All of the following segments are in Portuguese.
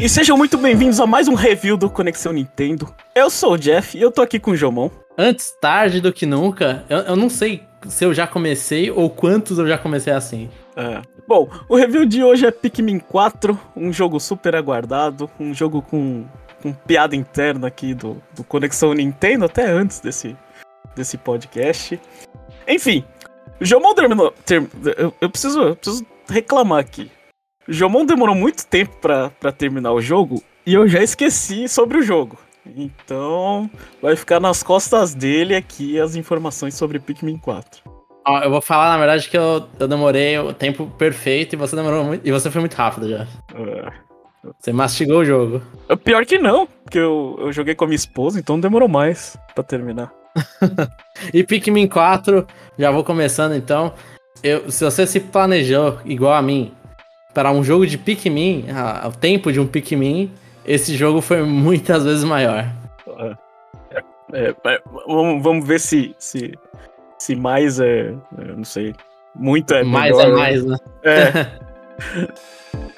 E sejam muito bem-vindos a mais um review do Conexão Nintendo. Eu sou o Jeff e eu tô aqui com o Jomon. Antes tarde do que nunca, eu, eu não sei se eu já comecei ou quantos eu já comecei assim. É. Bom, o review de hoje é Pikmin 4, um jogo super aguardado, um jogo com, com piada interna aqui do, do Conexão Nintendo, até antes desse, desse podcast. Enfim, o Jomon terminou. Ter, eu, eu, preciso, eu preciso reclamar aqui. O Jomon demorou muito tempo para terminar o jogo e eu já esqueci sobre o jogo. Então, vai ficar nas costas dele aqui as informações sobre Pikmin 4. Ó, eu vou falar, na verdade, que eu, eu demorei o tempo perfeito e você demorou muito. E você foi muito rápido já. É. Você mastigou o jogo. É pior que não, porque eu, eu joguei com a minha esposa, então demorou mais para terminar. e Pikmin 4, já vou começando então. Eu, se você se planejou igual a mim para um jogo de Pikmin, o tempo de um Pikmin, esse jogo foi muitas vezes maior. É, é, vamos, vamos ver se, se, se mais é, é não sei, muito é Mais melhor, é mais, né? É.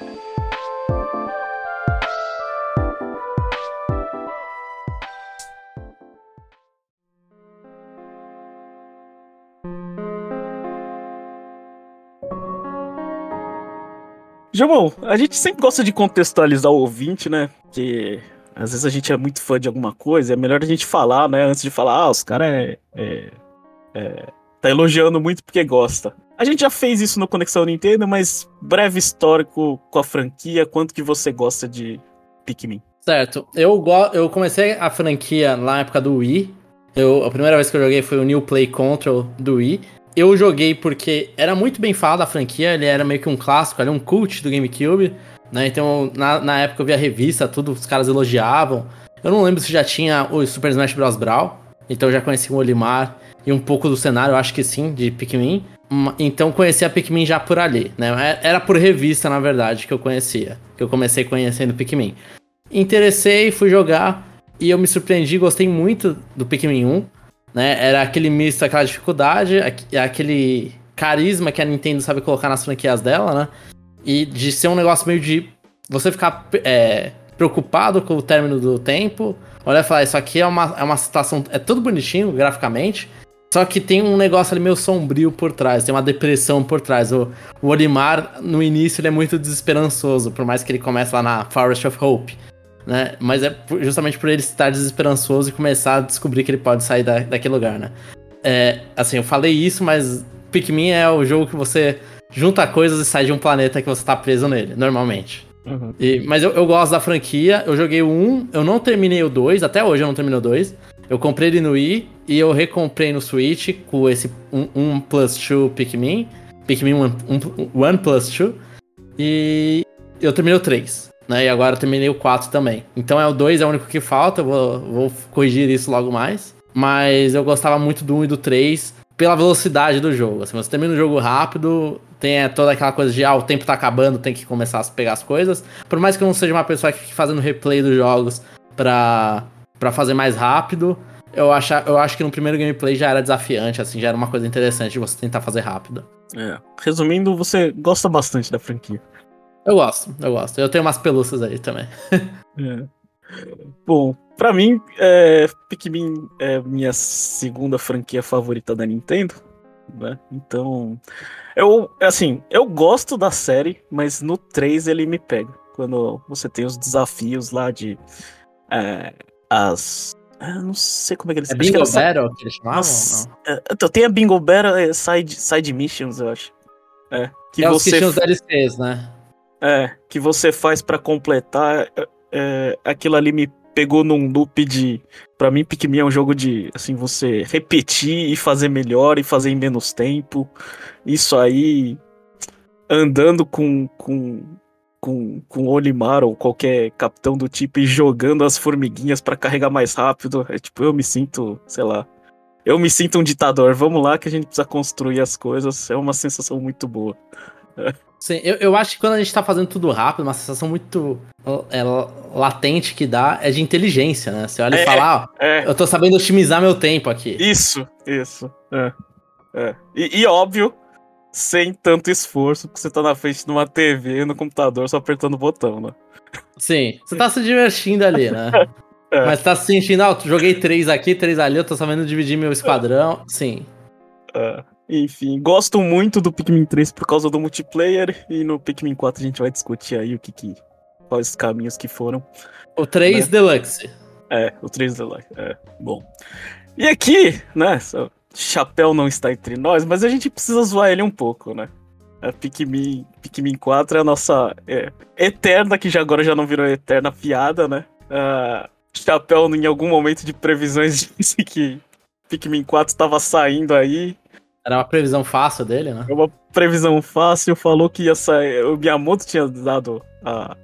Jamon, a gente sempre gosta de contextualizar o ouvinte, né? Que às vezes a gente é muito fã de alguma coisa, é melhor a gente falar, né? Antes de falar, ah, os caras é, é, é, tá elogiando muito porque gosta. A gente já fez isso no Conexão Nintendo, mas breve histórico com a franquia, quanto que você gosta de Pikmin? Certo, eu, eu comecei a franquia na época do Wii. Eu, a primeira vez que eu joguei foi o New Play Control do Wii eu joguei porque era muito bem falado a franquia, ele era meio que um clássico, era um cult do GameCube, né? Então, na, na época eu vi a revista, tudo, os caras elogiavam. Eu não lembro se já tinha o Super Smash Bros. Brawl, então eu já conheci o Olimar e um pouco do cenário, eu acho que sim, de Pikmin. Então conheci a Pikmin já por ali, né? É, era por revista, na verdade, que eu conhecia. Que eu comecei conhecendo Pikmin. Interessei, fui jogar e eu me surpreendi, gostei muito do Pikmin 1 né? Era aquele misto, aquela dificuldade, aquele carisma que a Nintendo sabe colocar nas franquias dela, né? E de ser um negócio meio de você ficar é, preocupado com o término do tempo. Olha falar, isso aqui é uma, é uma situação. É tudo bonitinho graficamente. Só que tem um negócio ali meio sombrio por trás, tem uma depressão por trás. O, o Olimar, no início, ele é muito desesperançoso, por mais que ele comece lá na Forest of Hope né? Mas é justamente por ele estar desesperançoso e começar a descobrir que ele pode sair da, daquele lugar, né? É, assim, eu falei isso, mas Pikmin é o jogo que você junta coisas e sai de um planeta que você tá preso nele, normalmente. Uhum. E, mas eu, eu, gosto da franquia, eu joguei o 1, eu não terminei o 2, até hoje eu não terminei o 2. Eu comprei ele no Wii e eu recomprei no Switch com esse 1, 1 plus 2 Pikmin. Pikmin 1, 1, 1 plus 2. E eu terminei o 3 né? E agora terminei o 4 também. Então é o 2 é o único que falta, eu vou, vou corrigir isso logo mais. Mas eu gostava muito do 1 e do 3 pela velocidade do jogo. Assim, você termina o jogo rápido, tem é, toda aquela coisa de ah, o tempo tá acabando, tem que começar a pegar as coisas. Por mais que eu não seja uma pessoa que fique fazendo replay dos jogos pra, pra fazer mais rápido, eu acho, eu acho que no primeiro gameplay já era desafiante, assim, já era uma coisa interessante de você tentar fazer rápido. É. Resumindo, você gosta bastante da franquia. Eu gosto, eu gosto. Eu tenho umas pelúcias aí também. é. Bom, pra mim, é, Pikmin é minha segunda franquia favorita da Nintendo. Né? Então, eu, assim, eu gosto da série, mas no 3 ele me pega. Quando você tem os desafios lá de. É, as. Eu não sei como é que eles É Bingo Battle que eles chamavam? As, é, então, tem a Bingo Battle é, side, side Missions, eu acho. É, que é você... os que tinham os DLCs, né? É, que você faz para completar. É, é, aquilo ali me pegou num loop de. Pra mim, Pikmin é um jogo de, assim, você repetir e fazer melhor e fazer em menos tempo. Isso aí. Andando com. com com, com Olimar ou qualquer capitão do tipo e jogando as formiguinhas para carregar mais rápido. É tipo, eu me sinto, sei lá. Eu me sinto um ditador. Vamos lá que a gente precisa construir as coisas. É uma sensação muito boa. Sim, eu, eu acho que quando a gente tá fazendo tudo rápido, uma sensação muito é, latente que dá é de inteligência, né? Você olha é, e fala, ó, é. eu tô sabendo otimizar meu tempo aqui. Isso, isso. É. é. E, e, óbvio sem tanto esforço, porque você tá na frente de uma TV no computador só apertando o botão, né? Sim, você tá se divertindo ali, né? É. Mas tá se sentindo, ah, joguei três aqui, três ali, eu tô sabendo dividir meu esquadrão. Sim. É. Enfim, gosto muito do Pikmin 3 por causa do multiplayer. E no Pikmin 4 a gente vai discutir aí o que, que quais os caminhos que foram. O 3 né? Deluxe. É, o 3 Deluxe. É, bom. E aqui, né? Chapéu não está entre nós, mas a gente precisa zoar ele um pouco, né? A Pikmin, Pikmin 4 é a nossa é, eterna, que já agora já não virou eterna piada, né? Uh, Chapéu, em algum momento de previsões, disse que Pikmin 4 estava saindo aí. Era uma previsão fácil dele, né? Uma previsão fácil, falou que ia sair. O Miyamoto tinha dado a,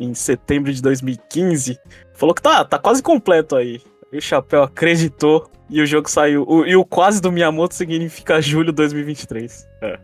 em setembro de 2015. Falou que tá, tá quase completo aí. E o Chapéu acreditou e o jogo saiu. O, e o quase do Miyamoto significa julho de 2023. É.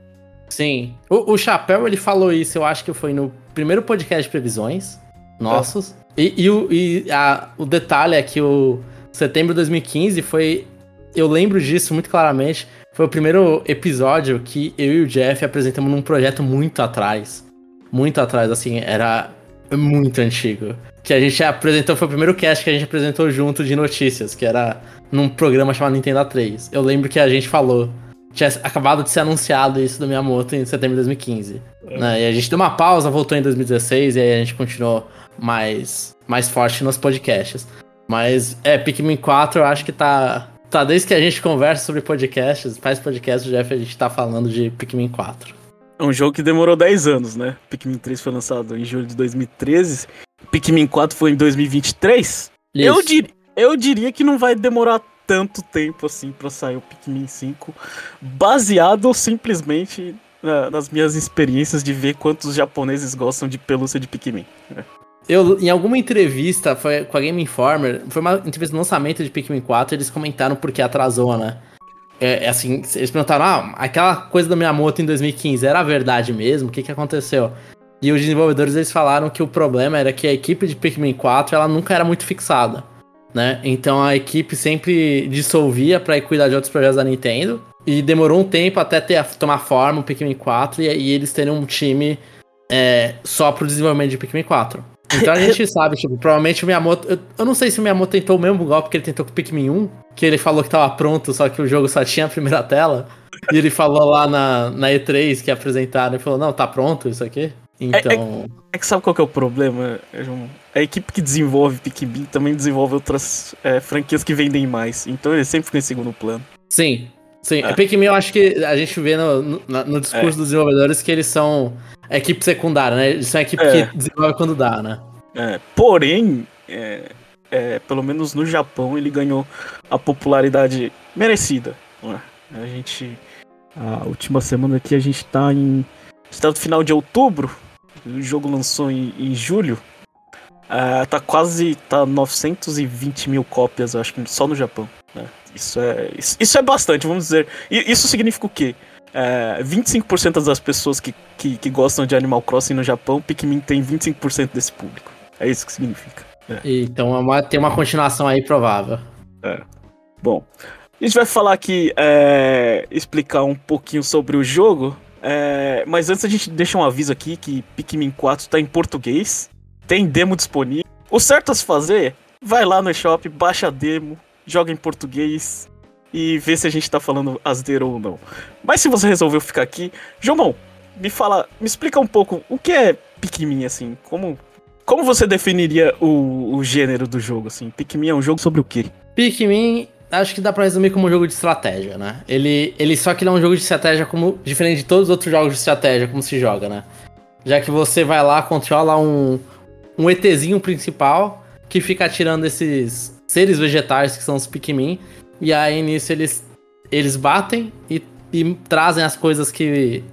Sim. O, o Chapéu, ele falou isso, eu acho que foi no primeiro podcast de previsões nossos. É. E, e, o, e a, o detalhe é que o setembro de 2015 foi. Eu lembro disso muito claramente. Foi o primeiro episódio que eu e o Jeff apresentamos num projeto muito atrás. Muito atrás, assim, era muito antigo. Que a gente apresentou, foi o primeiro cast que a gente apresentou junto de notícias, que era num programa chamado Nintendo 3. Eu lembro que a gente falou. Tinha acabado de ser anunciado isso do Miyamoto em setembro de 2015. É. Né? E a gente deu uma pausa, voltou em 2016 e aí a gente continuou mais, mais forte nos podcasts. Mas é, Pikmin 4 eu acho que tá. Tá, desde que a gente conversa sobre podcasts, faz podcast, Jeff, a gente tá falando de Pikmin 4. É um jogo que demorou 10 anos, né? Pikmin 3 foi lançado em julho de 2013. Pikmin 4 foi em 2023. Isso. Eu, dir, eu diria que não vai demorar tanto tempo assim para sair o Pikmin 5, baseado simplesmente na, nas minhas experiências de ver quantos japoneses gostam de pelúcia de Pikmin. Né? Eu, em alguma entrevista foi com a Game Informer, foi uma entrevista de lançamento de Pikmin 4, eles comentaram porque atrasou, né? É, é, assim, eles perguntaram, ah, aquela coisa da minha moto em 2015 era verdade mesmo? O que que aconteceu? E os desenvolvedores eles falaram que o problema era que a equipe de Pikmin 4 ela nunca era muito fixada, né? Então a equipe sempre dissolvia para ir cuidar de outros projetos da Nintendo e demorou um tempo até ter, tomar forma o Pikmin 4 e, e eles terem um time é, só pro desenvolvimento de Pikmin 4. Então a gente sabe, tipo, provavelmente o Miyamoto. Eu, eu não sei se o Miyamoto tentou o mesmo golpe que ele tentou com o Pikmin 1, que ele falou que tava pronto, só que o jogo só tinha a primeira tela. E ele falou lá na, na E3 que apresentaram, ele falou, não, tá pronto isso aqui. Então. É, é, é que sabe qual que é o problema, João? A equipe que desenvolve Pikmin também desenvolve outras é, franquias que vendem mais. Então ele sempre fica em segundo plano. Sim, sim. É. Pikmin eu acho que a gente vê no, no, no discurso é. dos desenvolvedores que eles são equipe secundária, né? Eles são a equipe é. que desenvolve quando dá, né? É, porém, é, é, pelo menos no Japão, ele ganhou a popularidade merecida. A gente. A última semana aqui a gente tá em. Está no final de outubro. O jogo lançou em, em julho. Uh, tá quase. tá 920 mil cópias, acho que só no Japão. Né? Isso, é, isso, é bastante, vamos dizer. Isso significa o quê? É, 25% das pessoas que, que, que, gostam de Animal Crossing no Japão, Pikmin tem 25% desse público. É isso que significa. É. Então é uma, tem uma continuação aí provável. É. Bom, a gente vai falar aqui, é, explicar um pouquinho sobre o jogo, é, mas antes a gente deixa um aviso aqui que Pikmin 4 está em português, tem demo disponível. O certo a se fazer, vai lá no eShop, baixa a demo, joga em português, e ver se a gente tá falando asdeiro ou não. Mas se você resolveu ficar aqui, João, me fala, me explica um pouco o que é Pikmin, assim, como, como você definiria o, o gênero do jogo, assim? Pikmin é um jogo sobre o quê? Pikmin, acho que dá pra resumir como um jogo de estratégia, né? Ele, ele só que ele é um jogo de estratégia como diferente de todos os outros jogos de estratégia, como se joga, né? Já que você vai lá, controla um, um ETzinho principal que fica atirando esses seres vegetais que são os Pikmin e aí nisso eles, eles batem e, e trazem as coisas que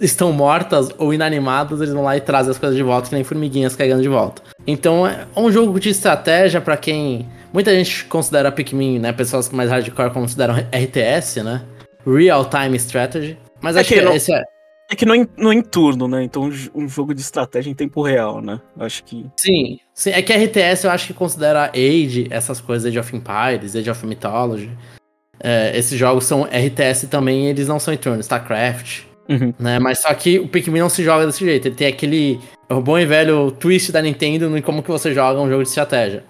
estão mortas ou inanimadas, eles vão lá e trazem as coisas de volta, que nem formiguinhas caindo de volta. Então é um jogo de estratégia para quem. Muita gente considera Pikmin, né? Pessoas mais hardcore consideram RTS, né? Real Time Strategy. Mas é acho que, que não, esse é. É que não em, não em turno, né? Então um jogo de estratégia em tempo real, né? Acho que. Sim, sim. É que RTS eu acho que considera Age, essas coisas, Age of Empires, Age of Mythology. É, esses jogos são RTS também, eles não são em turno. StarCraft. Uhum. Né? Mas só que o Pikmin não se joga desse jeito. Ele tem aquele o bom e velho twist da Nintendo em como que você joga um jogo de estratégia.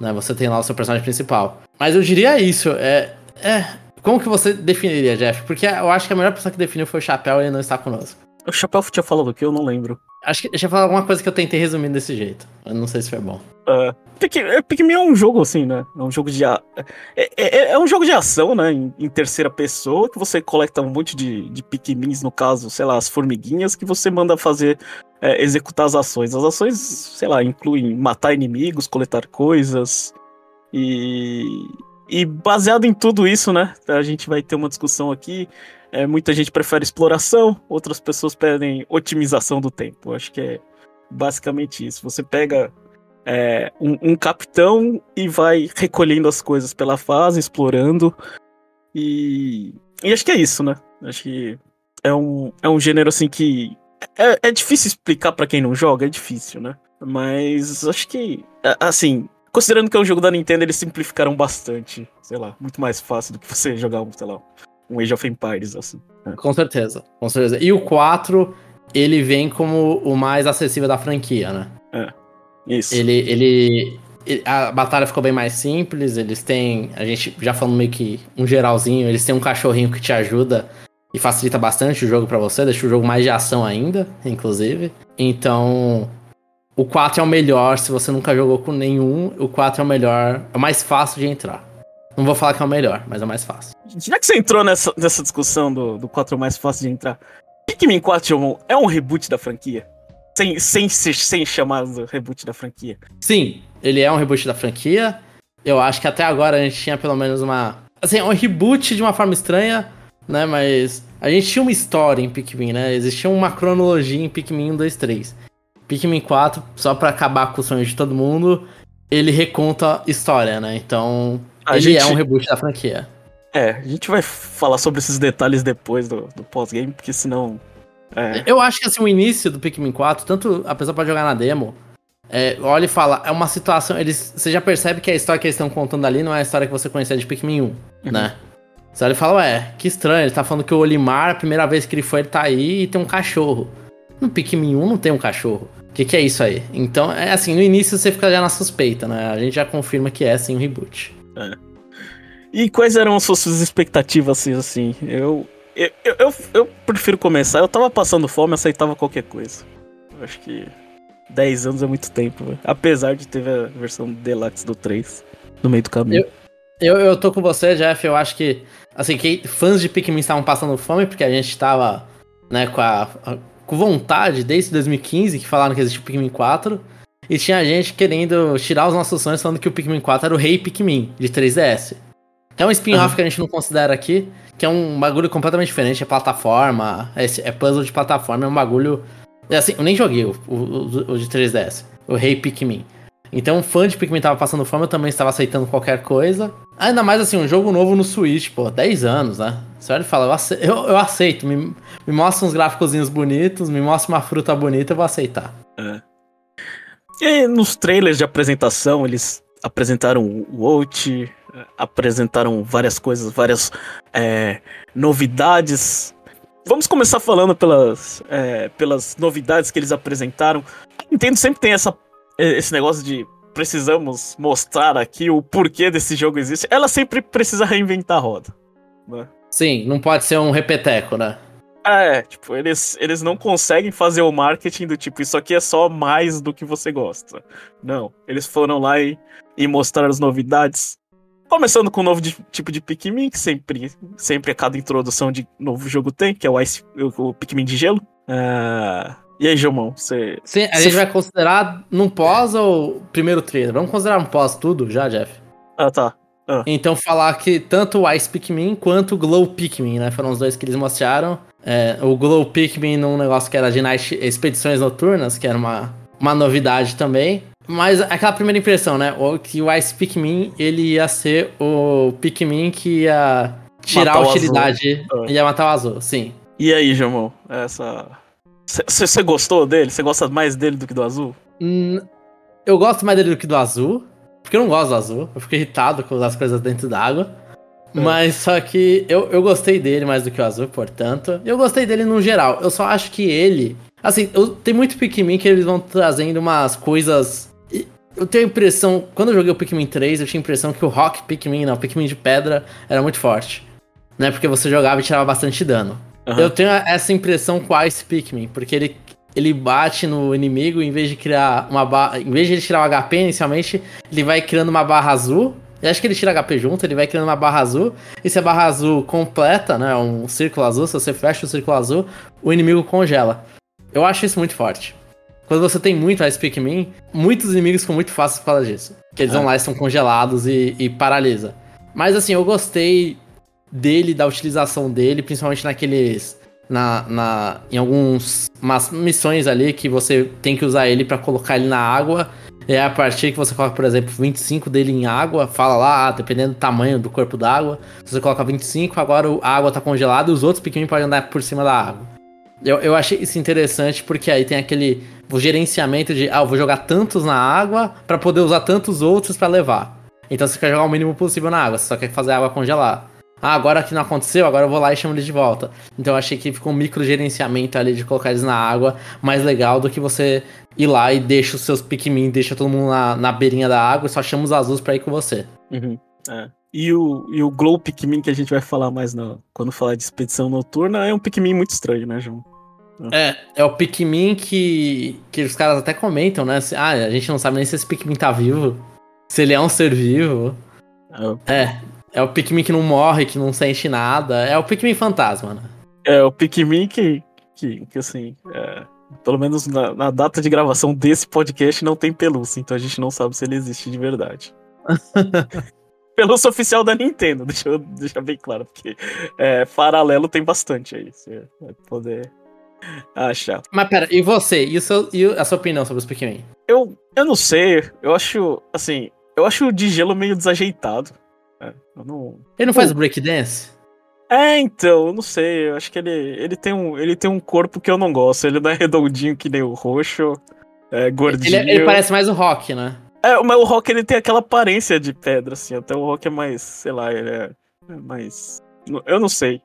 Né? Você tem lá o seu personagem principal. Mas eu diria isso. É, é, como que você definiria, Jeff? Porque eu acho que a melhor pessoa que definiu foi o Chapéu e ele não está conosco. O Chapéu tinha falado o que? Eu não lembro. Acho que deixa eu falar alguma coisa que eu tentei resumir desse jeito. Eu não sei se foi bom. Uh, Pikmin é um jogo assim, né? É um jogo de. A... É, é, é, um jogo de ação, né? Em, em, terceira pessoa, que você coleta um monte de, de Pikmins, no caso, sei lá, as formiguinhas, que você manda fazer. É, executar as ações. As ações, sei lá, incluem matar inimigos, coletar coisas. E. E baseado em tudo isso, né? A gente vai ter uma discussão aqui. É, muita gente prefere exploração, outras pessoas pedem otimização do tempo. Acho que é basicamente isso. Você pega é, um, um, capitão e vai recolhendo as coisas pela fase, explorando. E, e acho que é isso, né? Acho que é um, é um gênero assim que. É, é difícil explicar para quem não joga, é difícil, né? Mas acho que. Assim, considerando que é um jogo da Nintendo, eles simplificaram bastante. Sei lá, muito mais fácil do que você jogar, sei lá, um Age of Empires, assim. É. Com certeza, com certeza. E o 4, ele vem como o mais acessível da franquia, né? É, isso. Ele, ele, a batalha ficou bem mais simples, eles têm, a gente já falando meio que um geralzinho, eles têm um cachorrinho que te ajuda e facilita bastante o jogo para você, deixa o jogo mais de ação ainda, inclusive. Então, o 4 é o melhor, se você nunca jogou com nenhum, o 4 é o melhor, é o mais fácil de entrar. Não vou falar que é o melhor, mas é o mais fácil. Já que você entrou nessa, nessa discussão do, do 4 mais fácil de entrar, Pikmin 4 é um reboot da franquia? Sem, sem, sem chamar do reboot da franquia. Sim, ele é um reboot da franquia. Eu acho que até agora a gente tinha pelo menos uma. Assim, um reboot de uma forma estranha, né? Mas a gente tinha uma história em Pikmin, né? Existia uma cronologia em Pikmin 1, 2, 3. Pikmin 4, só para acabar com o sonho de todo mundo, ele reconta história, né? Então, a ele gente... é um reboot da franquia. É, a gente vai falar sobre esses detalhes depois do, do pós-game, porque senão. É... Eu acho que assim, o início do Pikmin 4, tanto a pessoa pode jogar na demo, é, olha e fala, é uma situação. Eles, você já percebe que a história que eles estão contando ali não é a história que você conhecia de Pikmin 1, uhum. né? Você olha e fala, ué, que estranho, ele tá falando que o Olimar, a primeira vez que ele foi, ele tá aí e tem um cachorro. No Pikmin 1 não tem um cachorro. O que, que é isso aí? Então, é assim, no início você fica já na suspeita, né? A gente já confirma que é sim um reboot. É. E quais eram as suas expectativas, assim? assim? Eu, eu, eu, eu, prefiro começar. Eu tava passando fome, aceitava qualquer coisa. Eu acho que 10 anos é muito tempo, véio. apesar de ter a versão deluxe do 3 no meio do caminho. Eu, eu, eu tô com você, Jeff. Eu acho que, assim, que fãs de Pikmin estavam passando fome porque a gente tava, né, com a, a com vontade desde 2015 que falaram que existia o Pikmin 4. E tinha gente querendo tirar os nossos sonhos falando que o Pikmin 4 era o rei Pikmin de 3DS. É um spin-off uhum. que a gente não considera aqui, que é um bagulho completamente diferente, é plataforma, é, é puzzle de plataforma, é um bagulho. É assim, eu nem joguei o, o, o, de 3DS, o Rei Pikmin. Então, fã de Pikmin tava passando fome, eu também estava aceitando qualquer coisa. Ainda mais assim, um jogo novo no Switch, pô, 10 anos, né? Você olha e fala, eu aceito, eu, eu aceito me, me mostra uns gráficos bonitos, me mostra uma fruta bonita, eu vou aceitar. É. E nos trailers de apresentação, eles apresentaram o Out, apresentaram várias coisas, várias é, novidades. Vamos começar falando pelas, é, pelas novidades que eles apresentaram. A Nintendo sempre tem essa, esse negócio de precisamos mostrar aqui o porquê desse jogo existe. Ela sempre precisa reinventar a roda. Né? Sim, não pode ser um repeteco, né? É, tipo, eles, eles não conseguem fazer o marketing do tipo, isso aqui é só mais do que você gosta. Não, eles foram lá e, e mostraram as novidades. Começando com um novo de, tipo de Pikmin, que sempre, sempre a cada introdução de novo jogo tem, que é o, Ice, o, o Pikmin de gelo. Uh, e aí, Gilmão, você. Sim, a gente vai considerar num pós ou primeiro trailer? Vamos considerar um pós tudo já, Jeff? Ah, tá. Ah. Então falar que tanto o Ice Pikmin quanto o Glow Pikmin, né? Foram os dois que eles mostraram. É, o Glow Pikmin num negócio que era de Night Expedições Noturnas, que era uma, uma novidade também. Mas aquela primeira impressão, né? Que o Ice Pikmin, ele ia ser o Pikmin que ia tirar matar a utilidade. e Ia matar o azul, sim. E aí, Jamon? Essa. Você gostou dele? Você gosta mais dele do que do azul? Hum, eu gosto mais dele do que do azul. Porque eu não gosto do azul. Eu fico irritado com as coisas dentro d'água. Mas só que eu, eu gostei dele mais do que o azul, portanto. Eu gostei dele no geral. Eu só acho que ele. Assim, eu, tem muito Pikmin que eles vão trazendo umas coisas. Eu tenho a impressão. Quando eu joguei o Pikmin 3, eu tinha a impressão que o Rock Pikmin, não, o Pikmin de pedra, era muito forte. Né? Porque você jogava e tirava bastante dano. Uhum. Eu tenho essa impressão com o Ice Pikmin, porque ele, ele bate no inimigo em vez de criar uma barra. Em vez de ele tirar o HP inicialmente, ele vai criando uma barra azul eu acho que ele tira HP junto, ele vai criando uma barra azul. E se a barra azul completa, né? Um círculo azul, se você fecha o círculo azul, o inimigo congela. Eu acho isso muito forte. Quando você tem muito Ice Pikmin, muitos inimigos ficam muito fáceis por causa disso. Que eles é. vão lá e são congelados e, e paralisa. Mas assim, eu gostei dele, da utilização dele, principalmente naqueles. Na, na, em algumas missões ali que você tem que usar ele para colocar ele na água é a partir que você coloca, por exemplo, 25 dele em água, fala lá, ah, dependendo do tamanho do corpo d'água, você coloca 25, agora a água tá congelada e os outros Pikmin podem andar por cima da água. Eu, eu achei isso interessante porque aí tem aquele gerenciamento de, ah, eu vou jogar tantos na água para poder usar tantos outros para levar. Então você quer jogar o mínimo possível na água, você só quer fazer a água congelar. Ah, agora que não aconteceu, agora eu vou lá e chamo eles de volta. Então eu achei que ficou um micro gerenciamento ali de colocar eles na água mais legal do que você ir lá e deixa os seus Pikmin, deixa todo mundo na, na beirinha da água e só chama os azuis pra ir com você. Uhum, é. E o, e o Glow Pikmin que a gente vai falar mais no, quando falar de expedição noturna é um Pikmin muito estranho, né, João? É, é o Pikmin que, que os caras até comentam, né? Ah, a gente não sabe nem se esse Pikmin tá vivo. Se ele é um ser vivo. É, é é o Pikmin que não morre, que não sente nada. É o Pikmin fantasma, né? É o Pikmin que, que, que assim, é, pelo menos na, na, data de gravação desse podcast não tem pelúcia, então a gente não sabe se ele existe de verdade. pelúcia oficial da Nintendo, deixa eu deixar bem claro, porque é, paralelo tem bastante aí. Você vai poder achar. Mas pera, e você? E, seu, e a sua opinião sobre os Pikmin? Eu, eu não sei, eu acho, assim, eu acho o de gelo meio desajeitado. É, não... Ele não faz breakdance? É, então, eu não sei. Eu acho que ele, ele, tem um, ele tem um corpo que eu não gosto. Ele não é redondinho que nem o roxo. É gordinho. Ele, ele parece mais o Rock, né? É, mas o Rock ele tem aquela aparência de pedra, assim. Até o Rock é mais, sei lá, ele é, é mais. Eu não sei.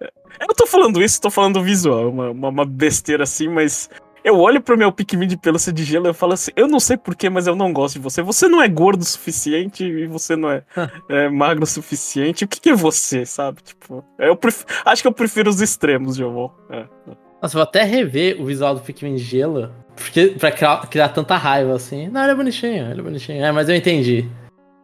É, eu não tô falando isso, tô falando visual, uma, uma, uma besteira assim, mas eu olho pro meu Pikmin de pelúcia de gelo e eu falo assim, eu não sei porquê, mas eu não gosto de você. Você não é gordo o suficiente e você não é, é magro o suficiente. O que, que, é você, sabe? Tipo, eu prefiro, acho que eu prefiro os extremos, João. É. Nossa, vou até rever o visual do Pikmin de gelo. Porque, pra criar, criar tanta raiva, assim. Não, ele é bonitinho, ele é bonitinho. É, mas eu entendi.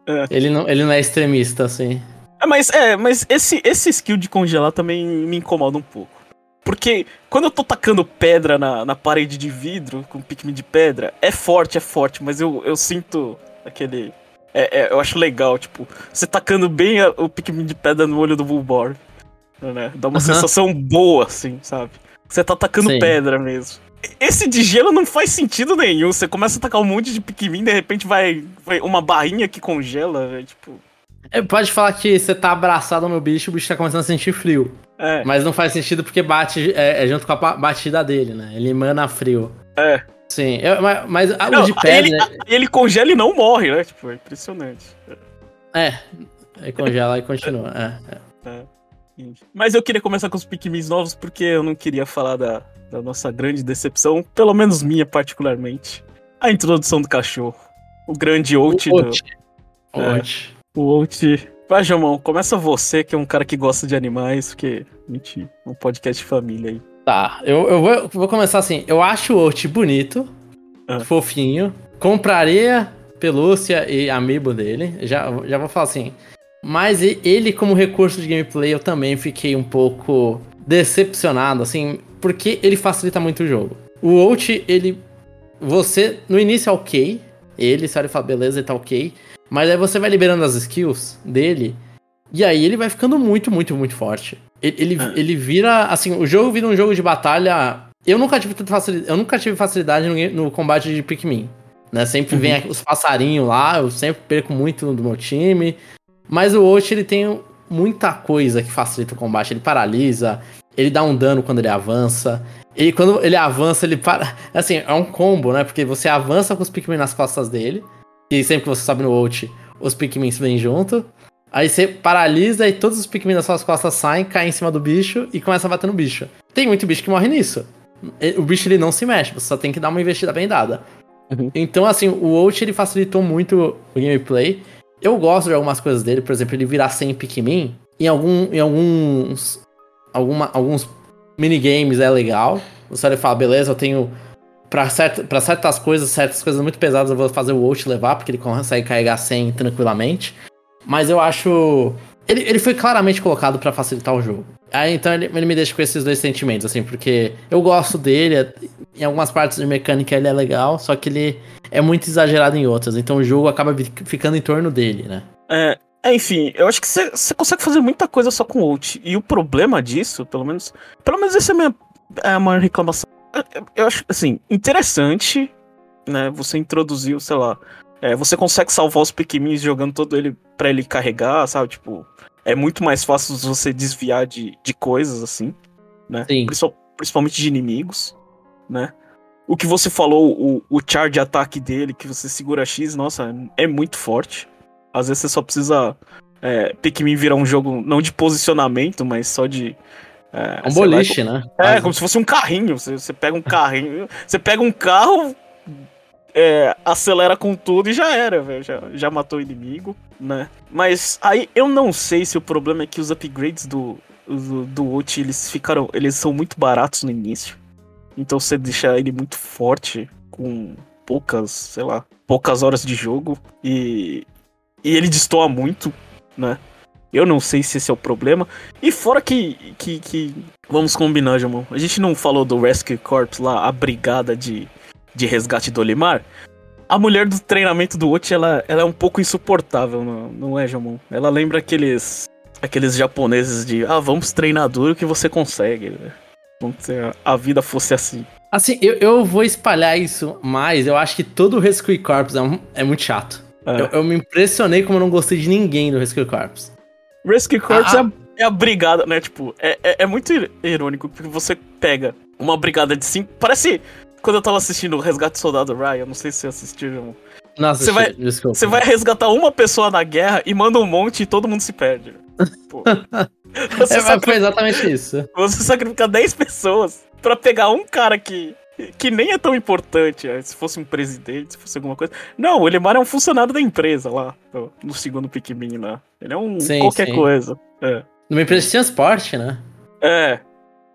É. Ele, não, ele não é extremista, assim. É, mas, é, mas esse, esse skill de congelar também me incomoda um pouco. Porque quando eu tô tacando pedra na, na parede de vidro, com Pikmin de pedra, é forte, é forte, mas eu, eu sinto aquele. É, é, eu acho legal, tipo, você tacando bem a, o Pikmin de pedra no olho do Bulborg. Né? Dá uma uhum. sensação boa, assim, sabe? Você tá tacando Sim. pedra mesmo. Esse de gelo não faz sentido nenhum. Você começa a tacar um monte de Pikmin, de repente vai, vai uma barrinha que congela, véio, tipo. É, pode falar que você tá abraçado no bicho, o bicho tá começando a sentir frio. É. Mas não faz sentido porque bate é, é, junto com a batida dele, né? Ele emana frio. É. Sim, eu, mas, mas não, o de pedra. Ele, ele congela e não morre, né? Tipo, é impressionante. É. Aí congela e continua. É, é. é. Mas eu queria começar com os Pikmins novos porque eu não queria falar da, da nossa grande decepção, pelo menos minha particularmente. A introdução do cachorro. O grande Out. O Out. Do, é, o Out Vai, Jamão, começa você, que é um cara que gosta de animais, porque a gente um podcast família aí. Tá, eu, eu vou, vou começar assim. Eu acho o Ort bonito, ah. fofinho. Compraria pelúcia e amiibo dele. Já, já vou falar assim. Mas ele, como recurso de gameplay, eu também fiquei um pouco decepcionado, assim, porque ele facilita muito o jogo. O Out, ele. Você, no início é ok. Ele, você olha e fala, beleza, ele tá ok. Mas aí você vai liberando as skills dele. E aí ele vai ficando muito, muito, muito forte. Ele, ele, é. ele vira. Assim, o jogo vira um jogo de batalha. Eu nunca tive facilidade, eu nunca tive facilidade no, no combate de Pikmin. Né? Sempre uhum. vem os passarinhos lá, eu sempre perco muito do meu time. Mas o Osh, ele tem muita coisa que facilita o combate. Ele paralisa, ele dá um dano quando ele avança. E quando ele avança, ele para. Assim, é um combo, né? Porque você avança com os Pikmin nas costas dele. E sempre que você sobe no ult, os Pikmin vêm junto. Aí você paralisa e todos os Pikmin das suas costas saem, caem em cima do bicho e começa a bater no bicho. Tem muito bicho que morre nisso. O bicho ele não se mexe, você só tem que dar uma investida bem dada. Uhum. Então, assim, o Out ele facilitou muito o gameplay. Eu gosto de algumas coisas dele, por exemplo, ele virar sem Pikmin. Em, algum, em alguns. Alguma, alguns minigames é legal. Você olha e fala, beleza, eu tenho. Pra, certa, certas coisas, certas coisas muito pesadas, eu vou fazer o Out levar, porque ele consegue carregar 100 tranquilamente. Mas eu acho. Ele, ele foi claramente colocado para facilitar o jogo. Aí então ele, ele, me deixa com esses dois sentimentos, assim, porque eu gosto dele, em algumas partes de mecânica ele é legal, só que ele é muito exagerado em outras, então o jogo acaba ficando em torno dele, né? É, é enfim, eu acho que você consegue fazer muita coisa só com ult. E o problema disso, pelo menos. Pelo menos essa é a minha é a maior reclamação. Eu, acho, assim, interessante, né? Você introduziu, sei lá. É, você consegue salvar os Pikmins jogando todo ele para ele carregar, sabe? Tipo, é muito mais fácil você desviar de, de coisas, assim, né? Sim. Principalmente de inimigos, né? O que você falou, o, o charge ataque dele, que você segura X, nossa, é muito forte. Às vezes você só precisa. É, Pikmin virar um jogo não de posicionamento, mas só de. É, um boliche, lá, né? É, como se fosse um carrinho. Você, você pega um carrinho. você pega um carro, é, acelera com tudo e já era, velho. Já, já matou o inimigo, né? Mas aí eu não sei se o problema é que os upgrades do, do, do Ult, eles ficaram. Eles são muito baratos no início. Então você deixa ele muito forte com poucas, sei lá, poucas horas de jogo. E, e ele destoa muito, né? Eu não sei se esse é o problema. E fora que, que, que vamos combinar, Jamon. A gente não falou do Rescue Corps lá, a brigada de de resgate do Olimar, a mulher do treinamento do Uchi, ela, ela é um pouco insuportável, não, não é, Jamon? Ela lembra aqueles aqueles japoneses de, ah, vamos treinar duro que você consegue. Né? Como se a vida fosse assim. Assim, eu, eu vou espalhar isso mais. Eu acho que todo o Rescue Corps é, um, é muito chato. É. Eu, eu, me impressionei como eu não gostei de ninguém do Rescue Corps. Rescue Corps ah, é, é, a brigada, né? Tipo, é, é, é muito irônico, porque você pega uma brigada de cinco. Parece quando eu tava assistindo o Resgate do Soldado Ryan, não sei se você assistiu, Nossa, você vai, você vai resgatar uma pessoa na guerra e manda um monte e todo mundo se perde. Pô. É, foi exatamente isso. Você sacrifica 10 pessoas para pegar um cara que, que nem é tão importante, é, se fosse um presidente, se fosse alguma coisa. Não, o Elimar é um funcionário da empresa lá, no segundo Pikmin lá. Ele é um sim, qualquer sim. coisa. É. Numa empresa de transporte, né? É,